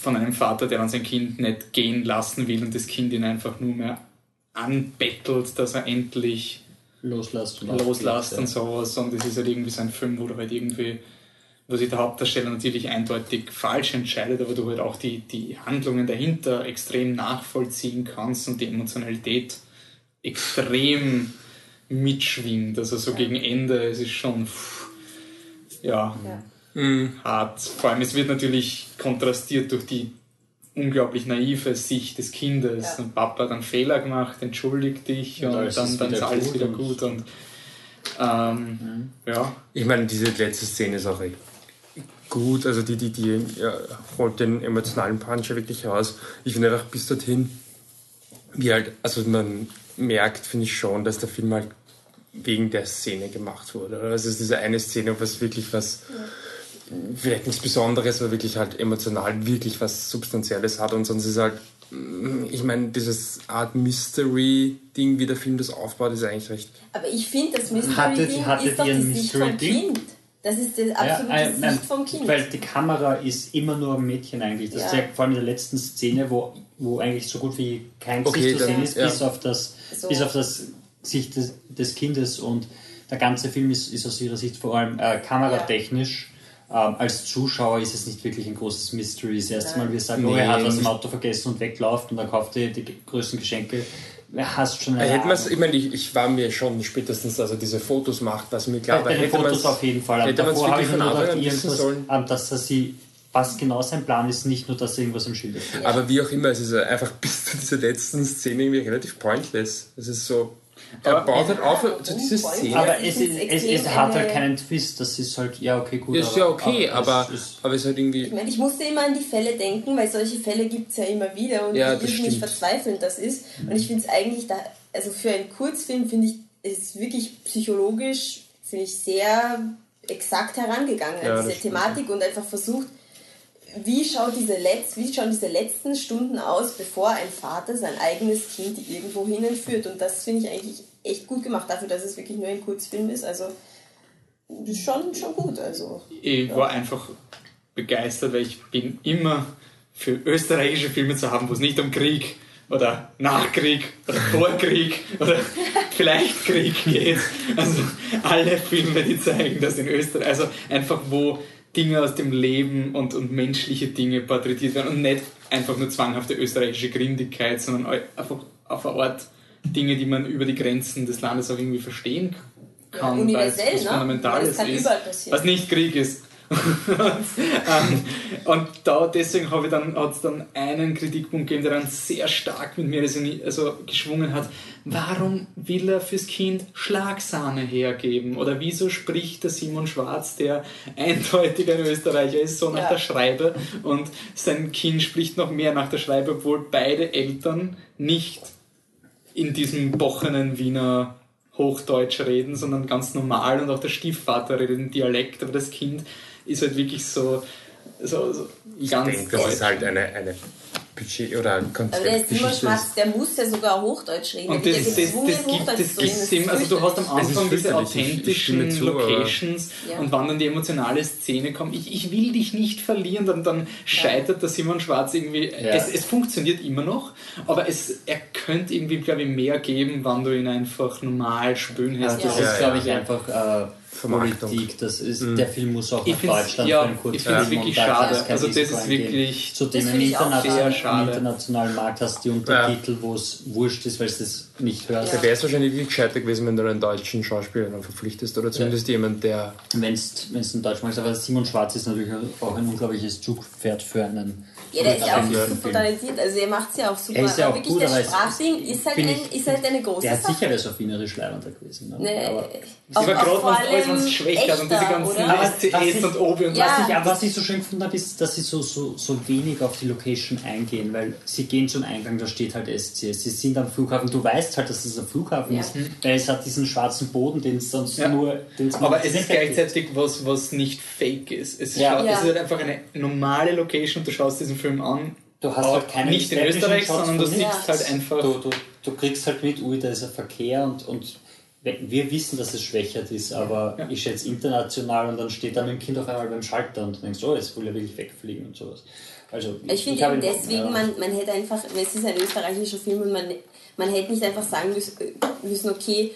von einem Vater, der dann sein Kind nicht gehen lassen will und das Kind ihn einfach nur mehr anbettelt, dass er endlich Loslasst und loslässt und sowas. Und es ist halt irgendwie so ein Film, wo du halt irgendwie, wo sich der Hauptdarsteller natürlich eindeutig falsch entscheidet, aber du halt auch die, die Handlungen dahinter extrem nachvollziehen kannst und die Emotionalität extrem mitschwingt. Also so gegen Ende, es ist schon, pff, ja, Ja. Hart. Vor allem, es wird natürlich kontrastiert durch die unglaublich naive Sicht des Kindes. Ja. Und Papa hat einen Fehler gemacht, entschuldigt dich Und und, dann, ist dann wieder ist alles gut wieder gut. Und ähm, ja, Ich meine, diese letzte Szene ist auch echt gut. Also die, die, die ja, holt den emotionalen Punch ja wirklich raus. Ich finde einfach bis dorthin, wie halt, also man merkt, finde ich schon, dass der Film halt wegen der Szene gemacht wurde. Also es ist diese eine Szene, was wirklich was, vielleicht nichts Besonderes, aber wirklich halt emotional wirklich was Substanzielles hat und sonst ist halt, mm, ich meine, dieses Art Mystery-Ding, wie der Film das aufbaut, ist eigentlich recht Aber ich finde, das Mystery-Ding ist doch ein Sicht vom Mystery-Ding? Kind. Das ist die absolute äh, nein, Sicht vom Kind. Weil die Kamera ist immer nur am Mädchen eigentlich. Das Ja. zeigt vor allem in der letzten Szene, wo, wo eigentlich so gut wie kein Okay, Gesicht zu sehen ist, ja. bis auf das, So. bis auf das Gesicht des, des Kindes. Und der ganze Film ist, ist aus ihrer Sicht vor allem äh, kameratechnisch. Ähm, als Zuschauer ist es nicht wirklich ein großes Mystery. Das erste. Mal, wir sagen, Nee, oh, er hat was im. Auto vergessen und wegläuft und dann kauft er die größten Geschenke. Hast schon eine Hätte ich meine, ich, ich war mir schon spätestens, also diese Fotos macht, was mir klar war. Hätte Fotos auf jeden Fall. Hätte davor habe wirklich ich von Anfang an wissen sollen. ähm, dass er sie, was genau sein Plan ist, nicht nur, dass er irgendwas im Schild hat. Aber wie auch immer, es ist einfach bis zu dieser letzten Szene irgendwie relativ pointless. Es ist so, er Aber- baut halt auf zu dieser Szene. Ja, Aber es es, ist es, es hat halt eine- keinen Twist. Das ist halt, ja, okay, gut. ist ja okay, es aber, ist- aber es ist halt irgendwie. Ich meine, ich musste immer an die Fälle denken, weil solche Fälle gibt es ja immer wieder und Ja, wie irrsinnig verzweifelnd das ist. Und ich finde es eigentlich, da, also für einen Kurzfilm finde ich, ist wirklich psychologisch, finde ich, sehr exakt herangegangen Ja, an das diese stimmt. Thematik und einfach versucht, wie, schaut diese Letz-, wie schauen diese letzten Stunden aus, bevor ein Vater sein eigenes Kind irgendwo hin entführt. Und das finde ich eigentlich echt gut gemacht, dafür, dass es wirklich nur ein Kurzfilm ist. Also schon, schon gut. Also. ich war einfach begeistert, weil ich bin immer für österreichische Filme zu haben, wo es nicht um Krieg oder Nachkrieg oder Vorkrieg oder vielleicht Krieg geht. Also alle Filme, die zeigen das in Österreich, also einfach wo Dinge aus dem Leben und, und menschliche Dinge porträtiert werden und nicht einfach nur zwanghafte österreichische Grindigkeit, sondern einfach auf eine Art Dinge, die man über die Grenzen des Landes auch irgendwie verstehen kann, Ja, weil es was ne? Fundamentales ist, was nicht Krieg ist. und da deswegen habe ich dann hat es dann einen Kritikpunkt gegeben, der dann sehr stark mit mir also geschwungen hat. Warum will er fürs Kind Schlagsahne hergeben? Oder wieso spricht der Simon Schwarz, der eindeutig ein Österreicher ist, so nach Ja. der Schreibe und sein Kind spricht noch mehr nach der Schreibe, obwohl beide Eltern nicht in diesem bochenen Wiener Hochdeutsch reden, sondern ganz normal und auch der Stiefvater redet in Dialekt, aber das Kind ist halt wirklich so, so, so Ich ganz denke, das ist halt eine, eine Budget oder Konzept. Aber der Simon Schwarz, der muss ja sogar Hochdeutsch reden. Und das, das, ja das, gibt, das gibt's Das eben, also du hast am. Anfang diese ich- ich authentischen zu, Locations Ja. und wann dann die emotionale Szene kommt, ich, ich will dich nicht verlieren, dann, dann scheitert der Simon Schwarz irgendwie, es, es funktioniert immer noch, aber es, er könnte irgendwie, glaube ich, mehr geben, wann du ihn einfach normal spülen Ja, hast. das Ja, ist, ja, glaube ja. ich, einfach äh. Politik. Das ist, Der Film muss auch Ich nach Deutschland ja, für einen ich Kurzfilm. find's wirklich schade. Also das Risiko ist wirklich- Zudem Das im, internationalen, im internationalen Markt hast du die Untertitel, wo es wurscht ist, weil du das nicht hörst. Da wäre es wahrscheinlich wirklich gescheiter gewesen, wenn du einen deutschen Schauspieler dann verpflichtest oder zumindest jemand, der. Wenn es in Deutsch machst. Aber Simon Schwarz ist natürlich auch ein unglaubliches Zugpferd für einen. Ja, der ist ja auch talentiert. Also er macht es ja auch super. Er ist ja Aber auch wirklich, gut, das Sprachding ist halt, ein, ich- ist halt eine große Der hat Sache. sicher was auf Wienerisch leibender gewesen. Ne? Nee, Aber, gerade es allem alles schwächt hat und diese ganzen was SCS ich- und Obi und Ja. Was ich, aber was ich so schön gefunden habe, ist, dass sie so, so, so wenig auf die Location eingehen, weil sie gehen zum Eingang, da steht halt SCS. Sie sind am Flughafen, du weißt halt, dass es ein Flughafen Ja. ist, weil es hat diesen schwarzen Boden, den es sonst Ja. nur. den's Aber es ist gleichzeitig was, was nicht fake ist. Es ist, Ja. schaut- Ja. es ist halt einfach eine normale Location und du schaust diesen Film an. Du hast halt keine nicht in Österreich, Shots sondern du siehst halt einfach. Du, du, du kriegst halt mit, ui, da ist ein Verkehr und, und wir wissen, dass es schwächert ist, aber Ja. ich schätze international und dann steht da mit dem Kind auf einmal beim Schalter und du denkst, oh, jetzt will er wirklich wegfliegen und sowas. Also, Ich finde eben deswegen, ja. man, man hätte einfach, es ist ein österreichischer Film und man, man hätte nicht einfach sagen müssen, müssen okay,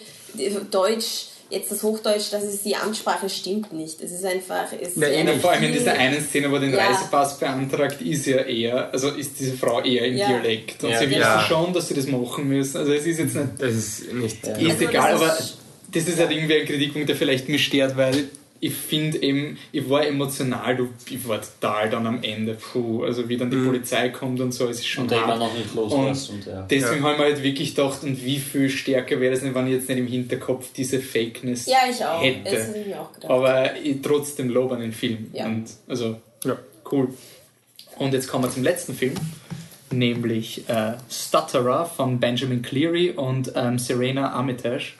Deutsch, jetzt das Hochdeutsch, das ist die Ansprache stimmt nicht. Es ist einfach. Es Ja, nicht. Vor allem in dieser einen Szene, wo den Ja. Reisepass beantragt, ist ja eher, also ist diese Frau eher im Ja. Dialekt. Und Ja. sie wissen schon, dass sie das machen müssen. Also es ist jetzt nicht Das ist nicht. Ja. Ist Also egal, das aber ist- das ist halt irgendwie ein Kritikpunkt, der vielleicht mich stört, weil ich finde eben, ich war emotional, du, ich war total dann am Ende, puh, also wie dann die Polizei kommt und so, es ist schon und hart. noch nicht loslässt. Und, ja. Deswegen haben wir halt wirklich gedacht, und wie viel stärker wäre es nicht, wenn ich jetzt nicht im Hinterkopf diese Fakeness Ja, ich auch. hätte. Das ich mir auch gedacht. Aber ich trotzdem Lob an den Film. Ja. Und, also, Ja. cool. Und jetzt kommen wir zum letzten Film, nämlich äh, Stutterer von Benjamin Cleary und ähm, Serena Armitage.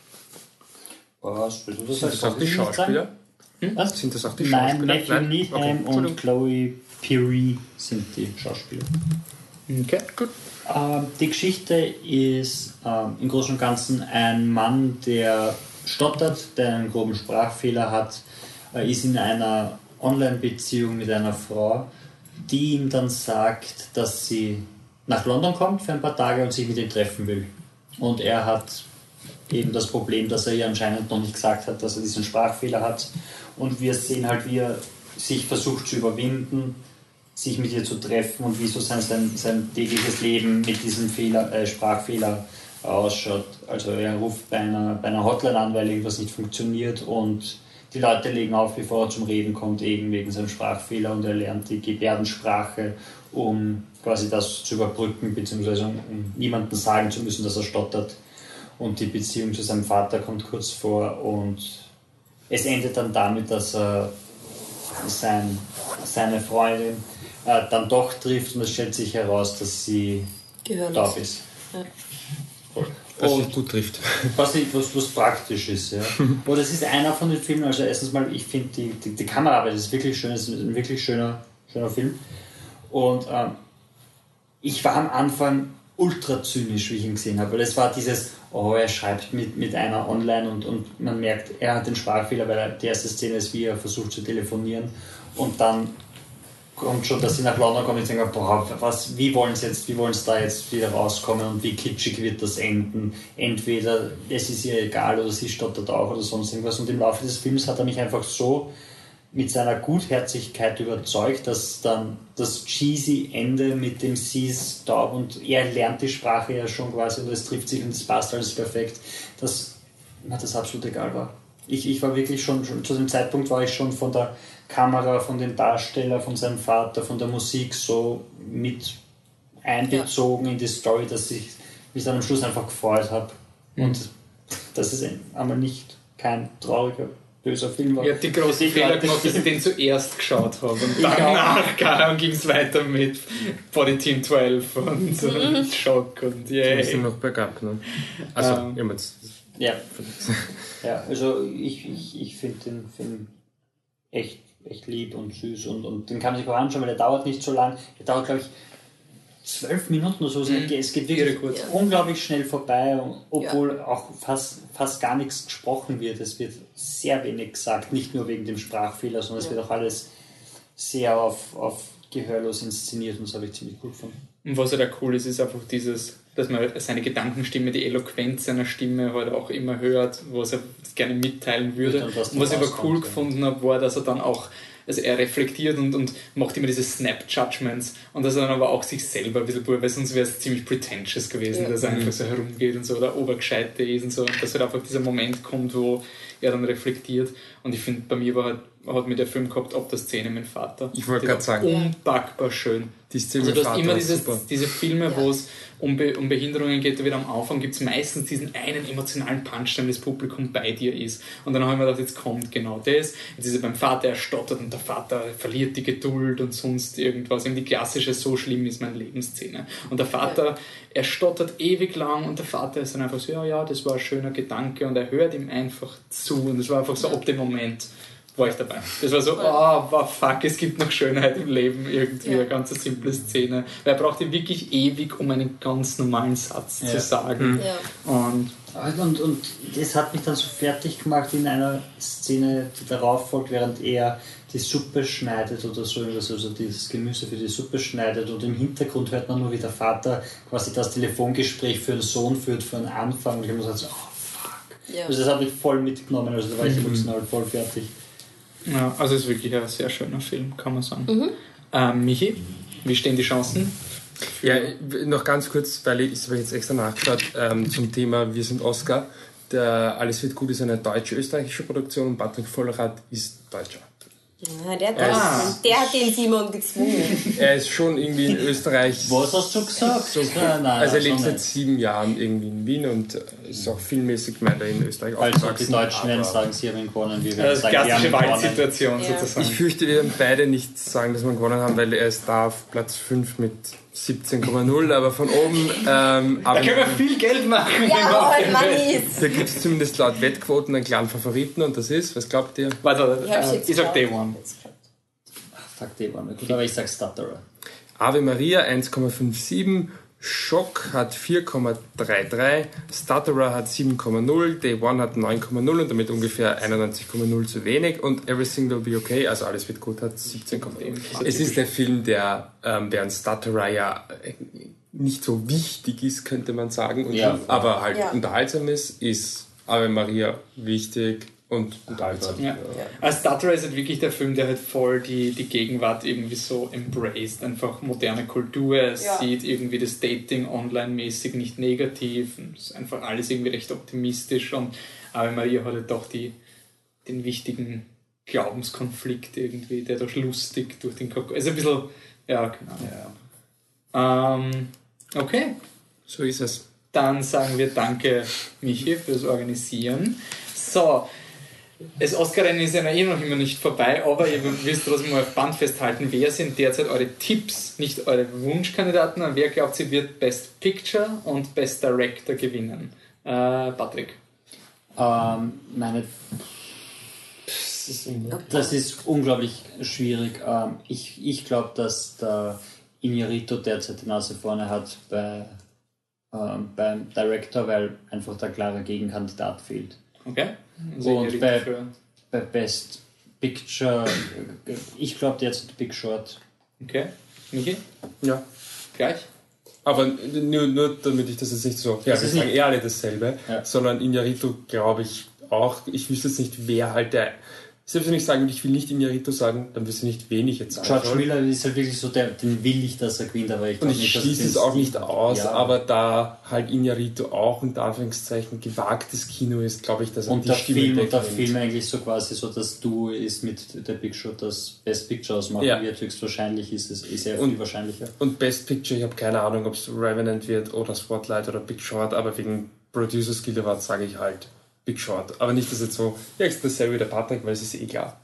Was, du das Sind als das auch die Schauspieler nicht sagen? Schauspieler? Was? Sind das auch die Nein, Schauspieler? Matthew Nein? Needham Okay, und. Chloe Piri sind die Schauspieler. Okay, gut. Ähm, die Geschichte ist ähm, im Großen und Ganzen ein Mann, der stottert, der einen groben Sprachfehler hat, äh, ist in einer Online-Beziehung mit einer Frau, die ihm dann sagt, dass sie nach London kommt für ein paar Tage und sich mit ihm treffen will. Und er hat eben das Problem, dass er ihr anscheinend noch nicht gesagt hat, dass er diesen Sprachfehler hat. Und wir sehen halt, wie er sich versucht zu überwinden, sich mit ihr zu treffen und wie so sein, sein, sein tägliches Leben mit diesem Fehler, äh, Sprachfehler ausschaut. Also er ruft bei einer, bei einer Hotline an, weil irgendwas nicht funktioniert und die Leute legen auf, bevor er zum Reden kommt, eben wegen seinem Sprachfehler und er lernt die Gebärdensprache, um quasi das zu überbrücken, beziehungsweise um, um niemandem sagen zu müssen, dass er stottert. Und die Beziehung zu seinem Vater kommt kurz vor und es endet dann damit, dass er sein, seine Freundin äh, dann doch trifft und es stellt sich heraus, dass sie Gehörlos. taub ist. Und- sich gut trifft. Was, was, was praktisch ist, ja. Aber das ist einer von den Filmen, also erstens mal, ich finde die, die, die Kameraarbeit ist wirklich schön, es ist ein wirklich schöner, schöner Film. Und ähm, ich war am Anfang ultra zynisch, wie ich ihn gesehen habe, weil es war dieses, oh, er schreibt mit, mit einer online und, und man merkt, er hat den Sprachfehler, weil die erste Szene ist, wie er versucht zu telefonieren und dann kommt schon, dass sie nach London kommen und denken, boah, was, wie wollen sie jetzt, wie wollen sie da jetzt wieder rauskommen und wie kitschig wird das enden? Entweder es ist ihr egal oder sie stottert auch oder sonst irgendwas. Und im Laufe des Films hat er mich einfach so mit seiner Gutherzigkeit überzeugt, dass dann das cheesy Ende mit dem sie ist taub und er lernt die Sprache ja schon quasi und es trifft sich und es passt alles perfekt, dass mir das absolut egal war. Ich, ich war wirklich schon, schon, zu dem Zeitpunkt war ich schon von der Kamera, von den Darstellern, von seinem Vater, von der Musik so mit einbezogen in die Story, dass ich mich dann am Schluss einfach gefreut habe. Und dass es einmal nicht kein trauriger, böser Film war. Ich habe die großen Fehler Leute- gemacht, dass ich den zuerst geschaut habe. Und Ich danach ging es weiter mit Body Team 12 und so Schock und Wir sind noch bergab, ne? Also, Ähm. ich mein, das- Ja. ja, also ich, ich, ich finde den Film echt, echt lieb und süß und, und den kann man sich auch anschauen, weil der dauert nicht so lang. Der dauert, glaube ich, zwölf Minuten oder so. Mhm. Es geht wirklich. Ja. unglaublich schnell vorbei, obwohl auch fast, fast gar nichts gesprochen wird. Es wird sehr wenig gesagt, nicht nur wegen dem Sprachfehler, sondern es Ja. wird auch alles sehr auf, auf gehörlos inszeniert und das habe ich ziemlich cool gefunden. Und was halt auch cool ist, ist einfach dieses, dass man seine Gedankenstimme, die Eloquenz seiner Stimme halt auch immer hört, was er gerne mitteilen würde. Und was Und was ich aber cool ja. gefunden habe, war, dass er dann auch, also er reflektiert und, und macht immer diese Snap-Judgments und dass er dann aber auch sich selber ein bisschen, weil sonst wäre es ziemlich pretentious gewesen, Ja. dass er einfach so herumgeht und so oder obergescheite ist und so. Und dass halt einfach dieser Moment kommt, wo er dann reflektiert. Und ich finde, bei mir war halt, hat mir der Film gehabt, ob der Szene mit dem Vater. Ich wollte gerade war sagen. Unpackbar schön. Die Szene Also du hast Vater immer dieses, diese Filme, Ja. wo es um, Be um Behinderungen geht, da wird am Anfang gibt es meistens diesen einen emotionalen Punch, wenn das Publikum bei dir ist. Und dann habe ich mir gedacht, jetzt kommt genau das. Jetzt ist er beim Vater, er stottert und der Vater verliert die Geduld und sonst irgendwas. Eben die klassische So schlimm ist meine Lebensszene. Und der Vater, er stottert ewig lang und der Vater ist dann einfach so, ja, ja, das war ein schöner Gedanke und er hört ihm einfach zu. Und das war einfach so ab dem Moment war ich dabei. Das war so, ah, wow, fuck, es gibt noch Schönheit im Leben, irgendwie Ja. eine ganz simple Szene. Weil er brauchte wirklich ewig, um einen ganz normalen Satz Ja. zu sagen. Ja. Und Und, und das hat mich dann so fertig gemacht in einer Szene, die darauf folgt, während er die Suppe schneidet oder so irgendwas, also dieses Gemüse für die Suppe schneidet und im Hintergrund hört man nur, wie der Vater quasi das Telefongespräch für den Sohn führt, für den Anfang und ich habe mir gesagt, so, oh fuck. Ja. Also das hat mich voll mitgenommen, also da war ich emotional voll fertig. Ja, also es ist wirklich ein sehr schöner Film, kann man sagen. Mhm. Ähm, Michi, wie stehen die Chancen? Ja, noch ganz kurz, weil ich, ich jetzt extra nachgeschaut, ähm, zum Thema Wir sind Oscar. Der Alles wird gut ist eine deutsche-österreichische Produktion und Patrick Vollrath ist Deutscher. Ja, der, hat Ah. das- der hat den Simon gezwungen. Er ist schon irgendwie in Österreich. Was hast du gesagt? So, Ja, nein, also er so lebt seit nicht. sieben Jahren irgendwie in Wien und äh, ist auch filmmäßig weiter in Österreich auch die. Deutschen werden sagen, sie haben gewonnen, wir werden Das sagen, klassische gewonnen. Wahlsituation Ja. sozusagen. Ich fürchte, wir werden beide nicht sagen, dass wir gewonnen haben, weil er ist da auf Platz 5 mit 17,0, aber von oben. Ähm, da können wir viel Geld machen. Ja, heute Mannis. da gibt es zumindest laut Wettquoten einen klaren Favoriten und das ist, was glaubt ihr? Warte, Ich äh, ich sag Day. One. Fuck, die waren gut, aber ich sag Stutterer. Ave Maria 1,57, Schock hat 4,33, Stutterer hat 7,0, Day One hat 9,0 und damit ungefähr 91,0 zu wenig und Everything Will Be Okay, also alles wird gut, hat 17,0. Es ist der Film, der ähm, während Stutterer ja äh, nicht so wichtig ist, könnte man sagen, und Ja. aber halt Ja. unterhaltsam ist, ist Ave Maria wichtig und unterhaltsam. Ja. Als Stutterer ist halt wirklich der Film, der halt voll die, die Gegenwart irgendwie so embraced. Einfach moderne Kultur. Es Ja. sieht irgendwie das Dating online-mäßig nicht negativ. Und Es ist einfach alles irgendwie recht optimistisch. Und Ave Maria hat halt doch die, den wichtigen Glaubenskonflikt irgendwie, der durch lustig durch den Kopf. Also ein bisschen, ja, genau. Ähm, okay. So ist es. Dann sagen wir Danke, Michi, fürs Organisieren. So, das Oscar-Rennen ist ja eh noch immer nicht vorbei, aber ihr wisst trotzdem mal auf Band festhalten, wer sind derzeit eure Tipps, nicht eure Wunschkandidaten, wer glaubt, sie wird Best Picture und Best Director gewinnen? Äh, Patrick. Ähm, meine. Das ist, das ist unglaublich schwierig. Ähm, ich ich glaube, dass der Inarito derzeit die Nase vorne hat bei, ähm, beim Director, weil einfach der klare Gegenkandidat fehlt. Okay? Und bei- Bei Best Picture, äh, ich glaube derzeit Big Short. Okay. Michi? Ja. Gleich? Aber nur, nur damit ich das jetzt nicht so. Ja, wir sagen nicht- eh alle dasselbe, Ja. sondern Inarito glaube ich auch. Ich wüsste jetzt nicht, wer halt der. Selbst wenn ich sagen würde, ich will nicht Inarito sagen, dann wüsste ich nicht, wen ich jetzt sagen George. Miller ist halt wirklich so, der, den will ich, dass er gewinnt, aber ich Und ich nicht, schließe es auch nicht aus, Ja. aber da halt Inarito auch unter Anführungszeichen gewagtes Kino ist, glaube ich, dass er Und die der Stimme Film, und der. Film eigentlich so quasi so, dass du ist mit der Big Shot das Best Picture ausmachen Ja. wird, höchstwahrscheinlich ist es ist sehr Und- viel wahrscheinlicher. Und Best Picture, ich habe keine Ahnung, ob es Revenant wird oder Spotlight oder Big Short, aber wegen Producer Skill Award sage ich halt Big Short. Aber nicht, dass jetzt so, ja, ist dasselbe wie der Patrick, weil es ist eh klar.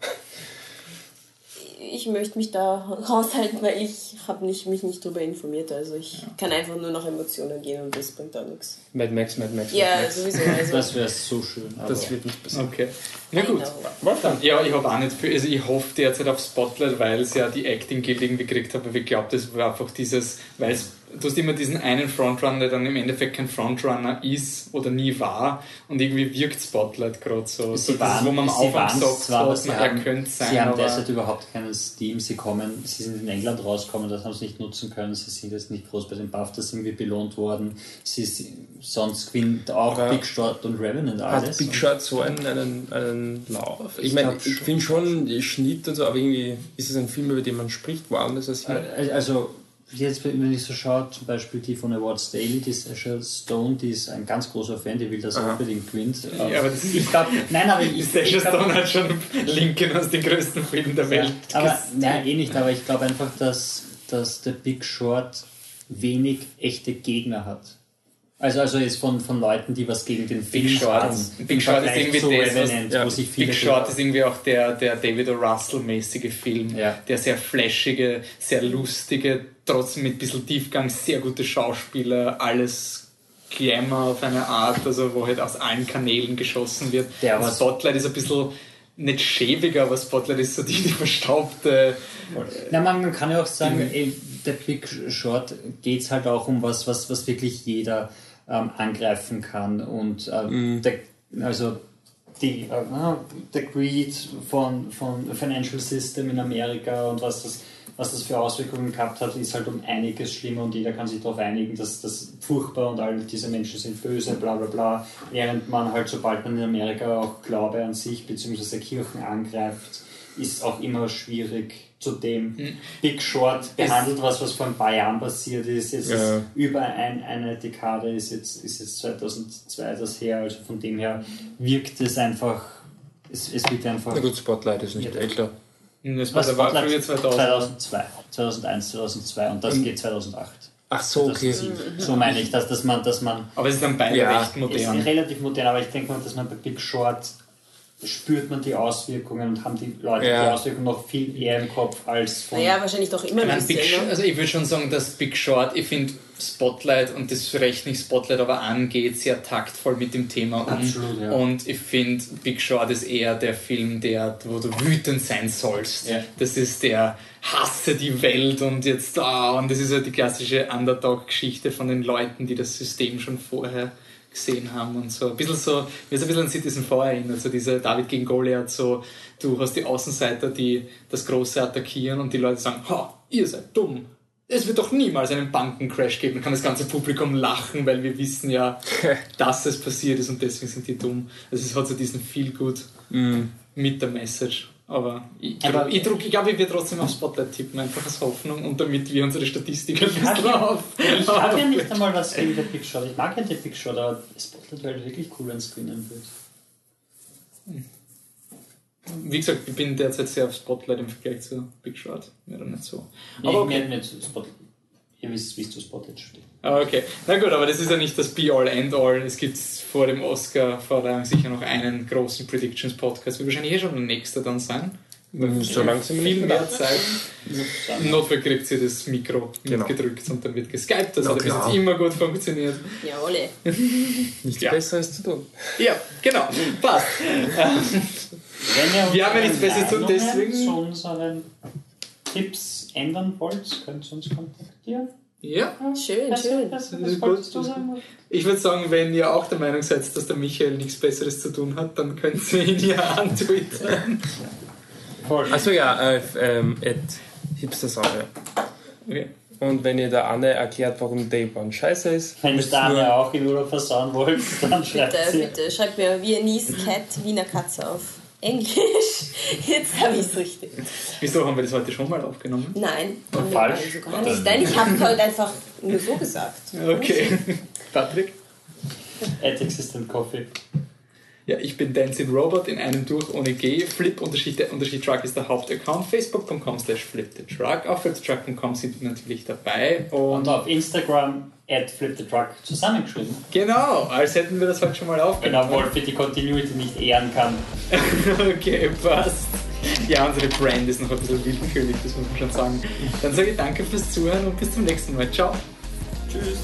Ich möchte mich da raushalten, weil ich habe nicht, mich nicht darüber informiert. Also ich kann einfach nur nach Emotionen gehen und das bringt da nichts. Mad Max, Mad Max, Mad Ja, Max. sowieso. Also, Das wäre so schön. Aber Das wird nicht passieren. Okay. Na gut. Wolfgang. Ja, ich habe auch nicht viel. Also ich hoffe derzeit auf Spotlight, weil es ja die Acting Guild irgendwie gekriegt hat, aber ich glaube, das war einfach dieses, weil es du hast immer diesen einen Frontrunner, der dann im Endeffekt kein Frontrunner ist oder nie war und irgendwie wirkt Spotlight gerade so. Sie so das, waren, wo man am sie Anfang waren sagt, zwar, so, sie er haben, könnte sein, sie haben derzeit überhaupt keinen Steam. Sie kommen, sie sind in England rausgekommen, das haben sie nicht nutzen können. Sie sind jetzt nicht groß bei den BAFTAs irgendwie belohnt worden. Sie sind, sonst gewinnt auch Aber Big Short und Revenant Hat alles. Big Shot so einen, einen, einen Lauf? Ich, Ich meine, ich finde schon Schnitt und so, aber irgendwie ist es ein Film, über den man spricht, woanders als hier. Äh, Also, jetzt, wenn ich so schaue, zum Beispiel die von Awards Daily, die Sasha Stone, die ist ein ganz großer Fan, die will das Aha. unbedingt gewinnt. Ja, aber das ich glaube, nein, aber ich, Sasha ich glaub- Stone hat schon Lincoln aus den größten Filmen der Ja, Welt. aber ges- nein, eh nicht, aber ich glaube einfach, dass, dass der Big Short wenig echte Gegner hat. Also, also jetzt von, von Leuten, die was gegen den Film Short ist- Big Short ist irgendwie zu das, was- ja, wo sich viele Big Short ist irgendwie auch der, der David O. Russell-mäßige Film. Ja. Der sehr flashige, sehr lustige, trotzdem mit ein bisschen Tiefgang, sehr gute Schauspieler, alles Glamour auf eine Art, also wo halt aus allen Kanälen geschossen wird. Der war- Spotlight ist ein bisschen nicht schäbiger, aber Spotlight ist so die, die verstaubte. Na, man, man kann ja auch sagen, ey, der Big Short geht es halt auch um was, was, was wirklich jeder ähm, angreifen kann. Und ähm, Mhm. der, also die, äh, der Greed von, von Financial System in Amerika und was das, was das für Auswirkungen gehabt hat, ist halt um einiges schlimmer und jeder kann sich darauf einigen, dass das furchtbar und all diese Menschen sind böse, bla bla bla. Während man halt, sobald man in Amerika auch Glaube an sich bzw. Kirchen angreift, ist auch immer schwierig zu dem Hm. Big Short behandelt, was, was vor ein paar Jahren passiert ist. Jetzt Ja. ist über ein, eine Dekade ist jetzt, ist jetzt 2002 das her, also von dem her wirkt es einfach, es, es wird einfach. Na gut, Spotlight ist nicht Ja. älter. Das war, der Spotlight 2000. 2002, 2001, 2002 und das Und- geht 2008. Ach so, okay. 2007. So meine ich, dass, dass man, dass man Aber es ist dann beide Ja. recht ist modern. relativ modern, aber ich denke mal, dass man bei Big Short spürt man die Auswirkungen und haben die Leute Ja. die Auswirkungen noch viel eher im Kopf als von Naja, wahrscheinlich doch immer ein Big bisschen. Ne? also ich würde schon sagen, dass Big Short, ich finde Spotlight und das rechne ich Spotlight aber an, geht sehr taktvoll mit dem Thema um. Absolut, ja. Und ich finde, Big Short ist eher der Film, der, wo du wütend sein sollst. Ja. Das ist der hasse die Welt und jetzt ah, und das ist halt die klassische Underdog-Geschichte von den Leuten, die das System schon vorher gesehen haben und so. Ein bisschen so, mir ist ein bisschen an Citizen 4 erinnert, so diese David gegen Goliath, so du hast die Außenseiter, die das Große attackieren und die Leute sagen, ha, ihr seid dumm. Es wird doch niemals einen Bankencrash geben. Dann kann das ganze Publikum lachen, weil wir wissen ja, dass es passiert ist und deswegen sind die dumm. Also es hat so diesen Feel good mit der Message. Aber ich, Aber- ich, ich glaube, ich werde trotzdem auf Spotlight tippen, einfach aus Hoffnung und damit wir unsere Statistik ein bisschen ja- auf. Ich habe ja nicht einmal was gegen den Big Shot. Ich mag ja den Big Shot, aber Spotlight wäre wirklich cool, wenn es gewinnen würde. Wie gesagt, ich bin derzeit sehr auf Spotlight im Vergleich zu Big Shot. Mir dann nicht so. Aber mir okay. nicht Spotlight. Ihr wisst, wie es zu Spotlight steht. Ah, okay. Na gut, aber das ist ja nicht das Be-All, End-All. Es gibt vor dem Oscar-Verleihung sicher noch einen großen Predictions-Podcast. Wird wahrscheinlich eh schon der nächste dann sein. Mhm, so langsam Viel nicht mehr. Zeit. Notfall kriegt sie das Mikro Genau. mitgedrückt und dann wird geskypt. Also das hat immer gut funktioniert. Jawolle. Nichts Ja. Besseres zu tun. Ja, genau. Passt. Wenn ihr Wir haben ja nichts Besseres zu tun, deswegen- zu unseren Tipps ändern wollt, könnt ihr uns kontaktieren. Ja. Schön, Was, schön. Das ist wolltest gut. du sagen? Ich würde sagen, wenn ihr auch der Meinung seid, dass der Michael nichts Besseres zu tun hat, dann könnt ihr ihn ja antwittern. Voll. Achso, ja, äh, ähm, at Hipstersaure. Okay. Und wenn ihr der Anne erklärt, warum Day One scheiße ist, Wenn ihr ja auch in Urlaub versauen wollt, dann schreibt Bitte, sie. bitte, schreibt mir Viennese Cat Wiener Katze auf Englisch. Jetzt habe ich es richtig. Wieso haben wir das heute schon mal aufgenommen? Nein, Und falsch? also gar nicht. Nein, ich habe heute einfach nur so gesagt. Okay. Patrick? At Existent Coffee. Ja, ich bin Dancing Robot in einem durch ohne G. Flip Unterschied, der Unterschied Truck ist der Hauptaccount. Facebook.com slash flip the truck. Auf flipthetruck.com sind wir natürlich dabei. Und Und auf Instagram at Flip the Truck zusammengeschrieben. genau, als hätten wir das heute schon mal Wenn aufgenommen. er Wolfi die Continuity nicht ehren kann. Okay, passt. Ja, unsere Brand ist noch ein bisschen willkürlich, das muss man schon sagen. Dann sage ich danke fürs Zuhören und bis zum nächsten Mal. Ciao. Tschüss.